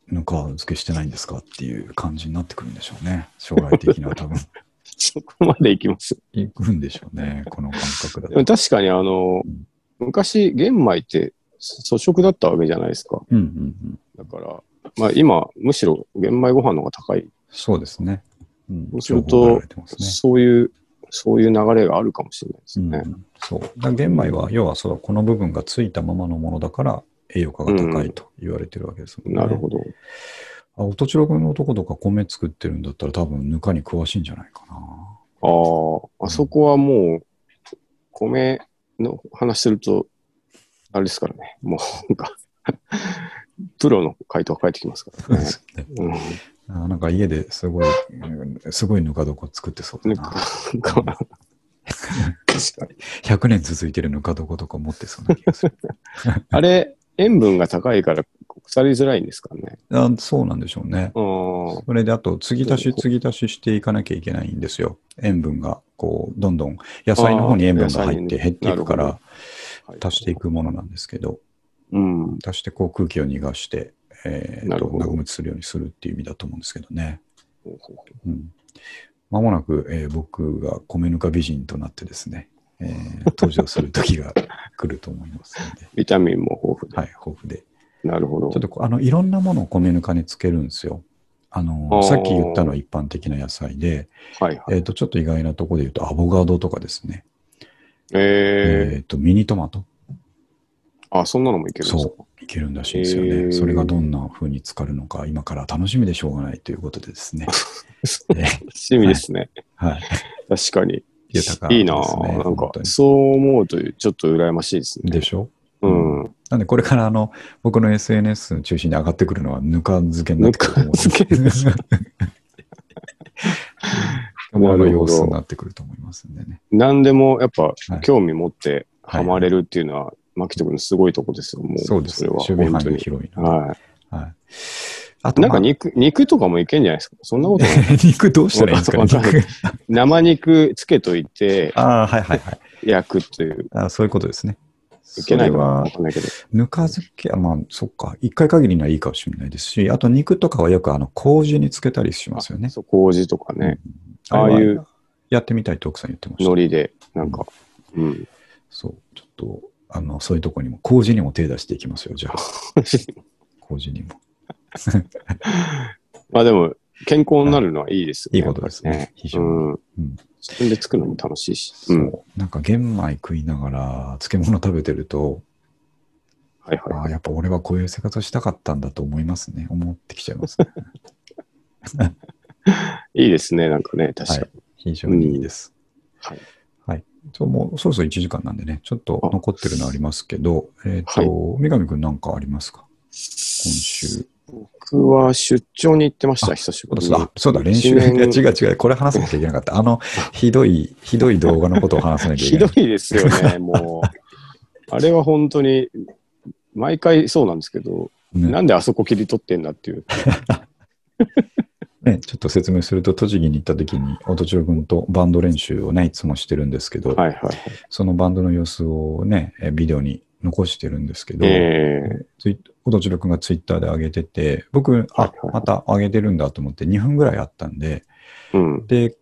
[SPEAKER 1] ぬか漬けしてないんですかっていう感じになってくるんでしょうね。将来的には多分、*laughs*
[SPEAKER 2] そこまでいきます。
[SPEAKER 1] いくんでしょうね。この感覚だと。
[SPEAKER 2] 確かにあの
[SPEAKER 1] うん、
[SPEAKER 2] 昔玄米って粗食だったわけじゃないですか。
[SPEAKER 1] うんうんうん。
[SPEAKER 2] だから、まあ今、むしろ玄米ご飯の方が高い。
[SPEAKER 1] そうですね。うん
[SPEAKER 2] そうすると
[SPEAKER 1] ね
[SPEAKER 2] そういう、そういう流れがあるかもしれないですね。
[SPEAKER 1] うん、そう。玄米は、要はそうこの部分がついたままのものだから、栄養価が高いと言われてるわけですもんね。
[SPEAKER 2] なるほど。
[SPEAKER 1] あ、音千代君の男とか米作ってるんだったら多分ぬかに詳しいんじゃないかな。
[SPEAKER 2] ああ、あそこはもう、米の話すると、あれですからね。もう、なんか、プロの回答が返ってきますからね。うん。
[SPEAKER 1] あなんか家ですごい、うんすごいぬか床作ってそうだ
[SPEAKER 2] な確かに。
[SPEAKER 1] 100年続いてるぬか床とか持ってそうな気がする。*laughs*
[SPEAKER 2] あれ、塩分が高いから腐りづらいんですかね？
[SPEAKER 1] あそうなんでしょうね。
[SPEAKER 2] あ
[SPEAKER 1] それであと、継ぎ足し継ぎ足ししていかなきゃいけないんですよ。塩分が、こう、どんどん野菜の方に塩分が入って減っていくから、足していくものなんですけど、
[SPEAKER 2] うん。
[SPEAKER 1] 足してこう空気を逃がして、えーと、するようにするっていう意味だと思うんですけどね。うん。まもなく、えー僕が米ぬか美人となってですね、えー登場する時が来ると思いますので、*laughs*
[SPEAKER 2] ビタミンも豊富で。
[SPEAKER 1] はい、豊富で。
[SPEAKER 2] なるほど
[SPEAKER 1] ちょっ。とあのいろんなものを米ぬかにつけるんですよ。あのさっき言ったのは一般的な野菜で、
[SPEAKER 2] はいはい。
[SPEAKER 1] えー、とちょっと意外なところで言うとアボカドとかですね、
[SPEAKER 2] え
[SPEAKER 1] えー、とミニトマト、
[SPEAKER 2] ー、あ、そんなのもいけるんですか？
[SPEAKER 1] そういけるんらしいんですよね。
[SPEAKER 2] へー
[SPEAKER 1] それがどんな風に浸かるのか、今から楽しみでしょうがないということでですね。*laughs* えー
[SPEAKER 2] 楽しみですね。
[SPEAKER 1] はい、
[SPEAKER 2] 確かに。
[SPEAKER 1] 豊か
[SPEAKER 2] いいな。なんかそう思うとちょっと羨ましいですね。
[SPEAKER 1] でしょ？
[SPEAKER 2] うん。
[SPEAKER 1] なんでこれからあの僕の SNS 中心に上がってくるのはぬか漬けになってくると思うんですも *laughs* のの様子になってくると思いますんでね。
[SPEAKER 2] 何でもやっぱ
[SPEAKER 1] はい
[SPEAKER 2] 興味持って
[SPEAKER 1] はい
[SPEAKER 2] ハマれるっていうのは、牧人君のすごいとこですよ。もう、
[SPEAKER 1] そうですね。
[SPEAKER 2] れは
[SPEAKER 1] 守備範囲。広いので。
[SPEAKER 2] はい。
[SPEAKER 1] はい。あと、
[SPEAKER 2] なんか
[SPEAKER 1] まあ
[SPEAKER 2] 肉、肉とかもいけんじゃないですか？そんなことない。*laughs*
[SPEAKER 1] 肉どうしたらいいんですかね？*laughs*
[SPEAKER 2] 生肉つけといて
[SPEAKER 1] ああ、はいはいはい。
[SPEAKER 2] 焼くっていう。
[SPEAKER 1] あそういうことですね。
[SPEAKER 2] いけないわかんないけど。
[SPEAKER 1] ぬか漬けは、まあ、そっか。一回限りにはいいかもしれないですし、あと肉とかはよくあの、麹につけたりしますよね。
[SPEAKER 2] そう、麹とかね、
[SPEAKER 1] うん
[SPEAKER 2] ああいう
[SPEAKER 1] やってみたいと奥さん言ってました。
[SPEAKER 2] 海苔で、なんか、うん。
[SPEAKER 1] そう。ちょっと、あの、そういうとこにも、麹にも手出していきますよ、じゃあ。*laughs* 麹にも。*laughs*
[SPEAKER 2] まあでも、健康になるのはいいですよね。
[SPEAKER 1] いいことですね非常に
[SPEAKER 2] うん。
[SPEAKER 1] うん
[SPEAKER 2] 自分で作るのも楽しいし。
[SPEAKER 1] そう。
[SPEAKER 2] うん。
[SPEAKER 1] なんか玄米食いながら漬物食べてると、
[SPEAKER 2] はいはい。
[SPEAKER 1] ああ、やっぱ俺はこういう生活をしたかったんだと思いますね。思ってきちゃいます、ね。*laughs*
[SPEAKER 2] いいですね、なんかね、確かに。
[SPEAKER 1] 非常にいいです。
[SPEAKER 2] はい。
[SPEAKER 1] はい。そうもうそろそろ1時間なんでね、ちょっと残ってるのありますけど、えっ、
[SPEAKER 2] はい
[SPEAKER 1] と、三上くんなんかありますか？今週。
[SPEAKER 2] 僕は出張に行ってました、久しぶりに。
[SPEAKER 1] あ、そうだ、練習。違う違う、これ話さなきゃいけなかった。あの、ひどい、ひどい動画のことを話さなきゃい
[SPEAKER 2] ひ
[SPEAKER 1] けない。
[SPEAKER 2] どいですよね、もう。あれは本当に、毎回そうなんですけど、
[SPEAKER 1] ね
[SPEAKER 2] なんであそこ切り取ってんだっていう。*laughs*
[SPEAKER 1] ね、ちょっと説明すると、栃木に行った時に、音千代君とバンド練習をね、いつもしてるんですけど、
[SPEAKER 2] はいはいはい。
[SPEAKER 1] そのバンドの様子をね、えビデオに残してるんですけど、
[SPEAKER 2] え
[SPEAKER 1] ツイ音千代君がツイッターで上げてて、僕、あ
[SPEAKER 2] はいはい、
[SPEAKER 1] また上げてるんだと思って2分ぐらいあったんで、
[SPEAKER 2] ー、うん。
[SPEAKER 1] で、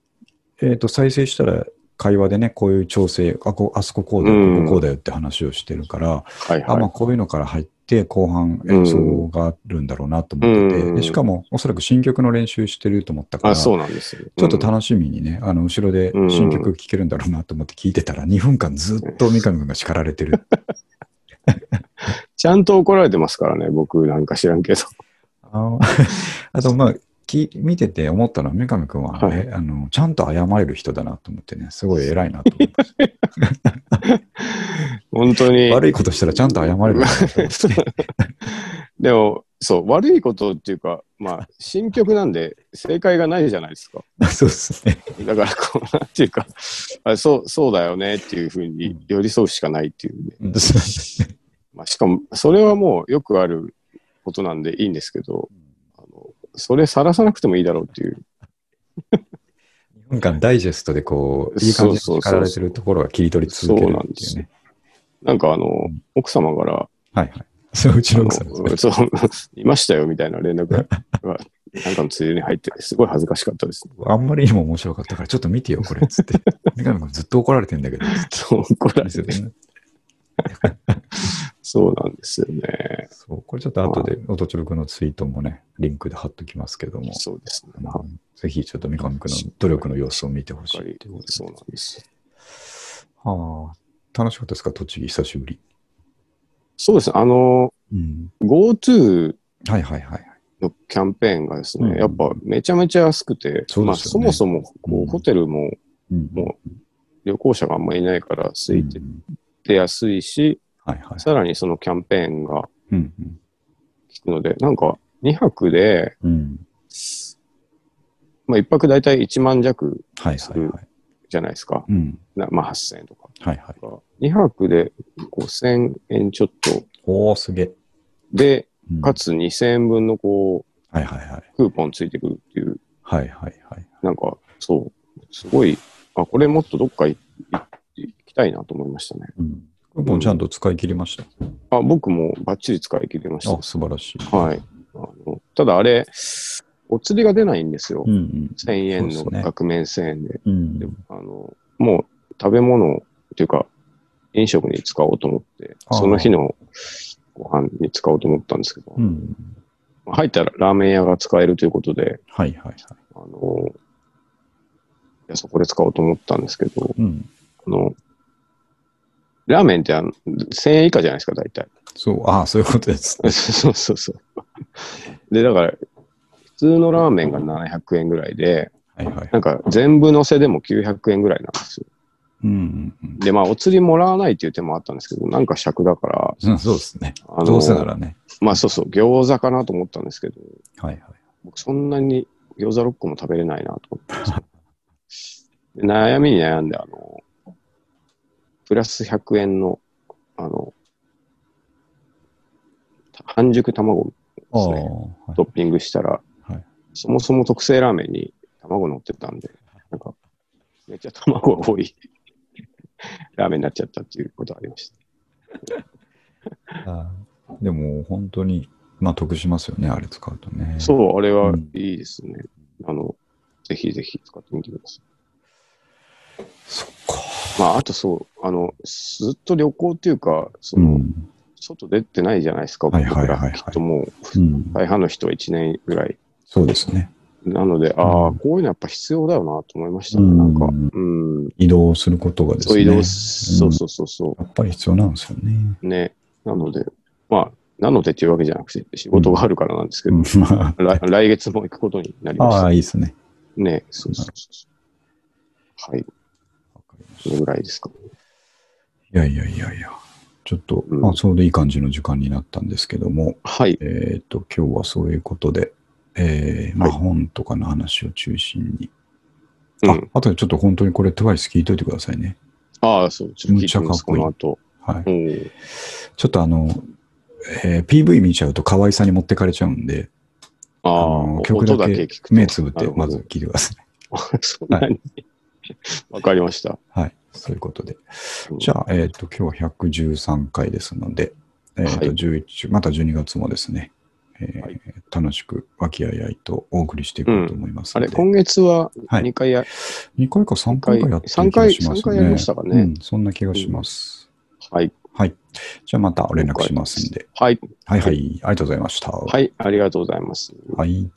[SPEAKER 1] えっ、と、再生したら会話でね、こういう調整、あこあそここうだ
[SPEAKER 2] うん
[SPEAKER 1] よ、こここうだよって話をしてるから、
[SPEAKER 2] はい
[SPEAKER 1] あ、まあ
[SPEAKER 2] は
[SPEAKER 1] こういうのから入って、後半演奏があるんだろうなと思ってて、
[SPEAKER 2] うん
[SPEAKER 1] でしかもおそらく新曲の練習してると思ったから、
[SPEAKER 2] そうなんですよ。
[SPEAKER 1] ょっと楽しみにね、あの後ろで新曲聴けるんだろうなと思って聞いてたら、2分間ずっと三上君が叱られてる。*laughs*
[SPEAKER 2] ちゃんと怒られてますからね、僕なんか知らんけど。
[SPEAKER 1] ああと、まあ、き見てて思ったのは、三上君は、
[SPEAKER 2] はい
[SPEAKER 1] えあの、ちゃんと謝れる人だなと思ってね、すごい偉いなと思って。*laughs*
[SPEAKER 2] 本当に。
[SPEAKER 1] 悪いことしたらちゃんと謝れるんだなと思って。*laughs*
[SPEAKER 2] でも、そう、悪いことっていうか、まあ、新曲なんで正解がないじゃないですか。*laughs*
[SPEAKER 1] そうですね。
[SPEAKER 2] だから、こう、なんていうか、あそう、そうだよねっていうふうに寄り添うしかないっていうんで。まあ、しかも、それはもうよくあることなんでいいんですけど、それさらさなくてもいいだろうっていう。
[SPEAKER 1] 2分間ダイジェストでこう、いい感じに叱られてるところが切り取り続けるっていうね。
[SPEAKER 2] なんかあの、奥様から、
[SPEAKER 1] はいはい。そう、うち
[SPEAKER 2] あの
[SPEAKER 1] の奥さんですね。
[SPEAKER 2] そう、*laughs* いましたよみたいな連絡が、なんかのついでに入って、すごい恥ずかしかったです。
[SPEAKER 1] あんまりにも面白かったから、ちょっと見てよ、これ、つって。*laughs* ずっと怒られてんだけど、
[SPEAKER 2] そう、怒られてね。*laughs* そうなんですよね。
[SPEAKER 1] そう、これちょっと後で、おとちろくんのツイートもね、リンクで貼っときますけども、
[SPEAKER 2] そうですね。
[SPEAKER 1] あ
[SPEAKER 2] は
[SPEAKER 1] のぜひちょっと三上君の努力の様子を見てほしいっていうことで
[SPEAKER 2] そうなんです。
[SPEAKER 1] はあ、楽しかったですか、栃木、久しぶり。
[SPEAKER 2] そうですね。あの、
[SPEAKER 1] うん。
[SPEAKER 2] GoTo
[SPEAKER 1] はいはいはい。
[SPEAKER 2] のキャンペーンがですね、
[SPEAKER 1] うん
[SPEAKER 2] やっぱめちゃめちゃ安くて、
[SPEAKER 1] そう
[SPEAKER 2] まあそ
[SPEAKER 1] ですよね
[SPEAKER 2] もそもこ
[SPEAKER 1] うん
[SPEAKER 2] うホテルも
[SPEAKER 1] うん
[SPEAKER 2] も旅行者があんまりいないから空いて
[SPEAKER 1] うん
[SPEAKER 2] て安いし、
[SPEAKER 1] はいはい。
[SPEAKER 2] さらにそのキャンペーンが
[SPEAKER 1] うんうん。
[SPEAKER 2] 効くので、なんか2泊で、
[SPEAKER 1] うん。
[SPEAKER 2] まあ1泊大体1万弱
[SPEAKER 1] はいはいはい。
[SPEAKER 2] じゃないですか。
[SPEAKER 1] うん。
[SPEAKER 2] なまあ8000円とか。
[SPEAKER 1] はいはい。
[SPEAKER 2] 2泊で5000円ちょっと
[SPEAKER 1] おー、すげえ。
[SPEAKER 2] で、
[SPEAKER 1] うん
[SPEAKER 2] かつ2000円分のこう、
[SPEAKER 1] はいはいはい。
[SPEAKER 2] クーポンついてくるっていう、
[SPEAKER 1] はいはいはい。
[SPEAKER 2] なんか、そう、すごい、あ、これもっとどっか行行きたいなと思いましたね。
[SPEAKER 1] うん。クーポンちゃんと使い切りました？
[SPEAKER 2] あ、僕もバッチリ使い切れまし
[SPEAKER 1] あ、
[SPEAKER 2] た。
[SPEAKER 1] 素晴らしい。
[SPEAKER 2] はい。あのただあれ、お釣りが出ないんですよ。
[SPEAKER 1] うんうん。
[SPEAKER 2] 1000円の額面1000円で。
[SPEAKER 1] うん
[SPEAKER 2] であのもう食べ物っていうか、飲食に使おうと思って、その日のご飯に使おうと思ったんですけど、
[SPEAKER 1] うん。
[SPEAKER 2] 入ったらラーメン屋が使えるということで、
[SPEAKER 1] はいはいはい。
[SPEAKER 2] あの、いやそこで使おうと思ったんですけど、
[SPEAKER 1] うん。
[SPEAKER 2] あの、ラーメンってあの1000円以下じゃないですか、大体。
[SPEAKER 1] そう、ああ、そういうことです。*laughs*
[SPEAKER 2] そうそうそう。で、だから、普通のラーメンが700円ぐらいで、
[SPEAKER 1] はいはい。
[SPEAKER 2] なんか全部乗せでも900円ぐらいなんですよ。
[SPEAKER 1] うん
[SPEAKER 2] で、まあ、お釣りもらわないっていう手もあったんですけど、なんか尺だから、
[SPEAKER 1] うん。そうですね。
[SPEAKER 2] あの
[SPEAKER 1] どうせならね。
[SPEAKER 2] まあそうそう、餃子かなと思ったんですけど、
[SPEAKER 1] はいはい。
[SPEAKER 2] 僕そんなに餃子6個も食べれないなと思って *laughs* 悩みに悩んで、あの、プラス100円の、あの、半熟卵ですね、
[SPEAKER 1] はい
[SPEAKER 2] トッピングしたら、
[SPEAKER 1] はい
[SPEAKER 2] そもそも特製ラーメンに卵乗ってたんで、なんか、めっちゃ卵が多い *laughs* ラーメンになっちゃったっていうことがありました。*laughs*
[SPEAKER 1] ああでも本当に、まあ得しますよね、あれ使うとね。
[SPEAKER 2] そう、あれは
[SPEAKER 1] うん
[SPEAKER 2] いいですね。あの、ぜひぜひ使ってみてください。
[SPEAKER 1] そっか。
[SPEAKER 2] まあ、あとそう、あの、ずっと旅行っていうか、そうの、
[SPEAKER 1] ん。
[SPEAKER 2] 外出てないじゃないですか、
[SPEAKER 1] はい
[SPEAKER 2] 僕
[SPEAKER 1] はいはいはい
[SPEAKER 2] ら。きっともう、
[SPEAKER 1] うん。
[SPEAKER 2] 大半の人は1年ぐらい。
[SPEAKER 1] そうですね。
[SPEAKER 2] なので、ああ、
[SPEAKER 1] うん
[SPEAKER 2] こういうのやっぱ必要だよなと思いましたね。
[SPEAKER 1] うん
[SPEAKER 2] なんか、うん。
[SPEAKER 1] 移動することがですね。
[SPEAKER 2] そう移動す、そうそうそうそ
[SPEAKER 1] やっぱり必要なんですよね。
[SPEAKER 2] う。ね。なので、まあ、なのでっていうわけじゃなくて、仕事があるからなんですけど、*laughs* 来来月も行くことになり
[SPEAKER 1] あ、
[SPEAKER 2] ました
[SPEAKER 1] ああ、いいですね。
[SPEAKER 2] ね。そうそうそう。はい。それぐらいですか？
[SPEAKER 1] たいやいやいやいや。ちょっと、
[SPEAKER 2] うん
[SPEAKER 1] まあ、ちょうどいい感じの時間になったんですけども、
[SPEAKER 2] はい。
[SPEAKER 1] えっ、と、今日はそういうことで、えーまあ、
[SPEAKER 2] はい
[SPEAKER 1] 本とかの話を中心に。あ
[SPEAKER 2] うん、
[SPEAKER 1] あとでちょっと本当にこれ TWICE 聞いといてくださいね。
[SPEAKER 2] ああ、そう、ちょっと聞いてみます、
[SPEAKER 1] むっちゃかっこいい
[SPEAKER 2] この後。
[SPEAKER 1] はい。
[SPEAKER 2] うん。
[SPEAKER 1] ちょっとあの、えー PV 見ちゃうと可愛さに持ってかれちゃうんで、
[SPEAKER 2] ああ
[SPEAKER 1] の、曲だ
[SPEAKER 2] け。
[SPEAKER 1] 目つぶってまず聞いてください。*laughs*
[SPEAKER 2] そんなに。*laughs* わかりました。
[SPEAKER 1] はい。そういうことで。
[SPEAKER 2] うん
[SPEAKER 1] じゃあ、えっ、と、今日は113回ですので、えっ、と、
[SPEAKER 2] はい
[SPEAKER 1] 11、また12月もですね、えー
[SPEAKER 2] はい
[SPEAKER 1] 楽しく和気あいあいとお送りしていこうと思います
[SPEAKER 2] あれ、
[SPEAKER 1] ので、
[SPEAKER 2] 今月は
[SPEAKER 1] はい
[SPEAKER 2] 2回や、
[SPEAKER 1] 2回か3回かやってる気がしますね。
[SPEAKER 2] 三回やりましたかね
[SPEAKER 1] うん、そんな気がします。
[SPEAKER 2] はい。
[SPEAKER 1] はい。じゃあまた連絡しますんで。
[SPEAKER 2] はい。
[SPEAKER 1] はいはい。ありがとうございました。
[SPEAKER 2] はい、ありがとうございます。
[SPEAKER 1] はい。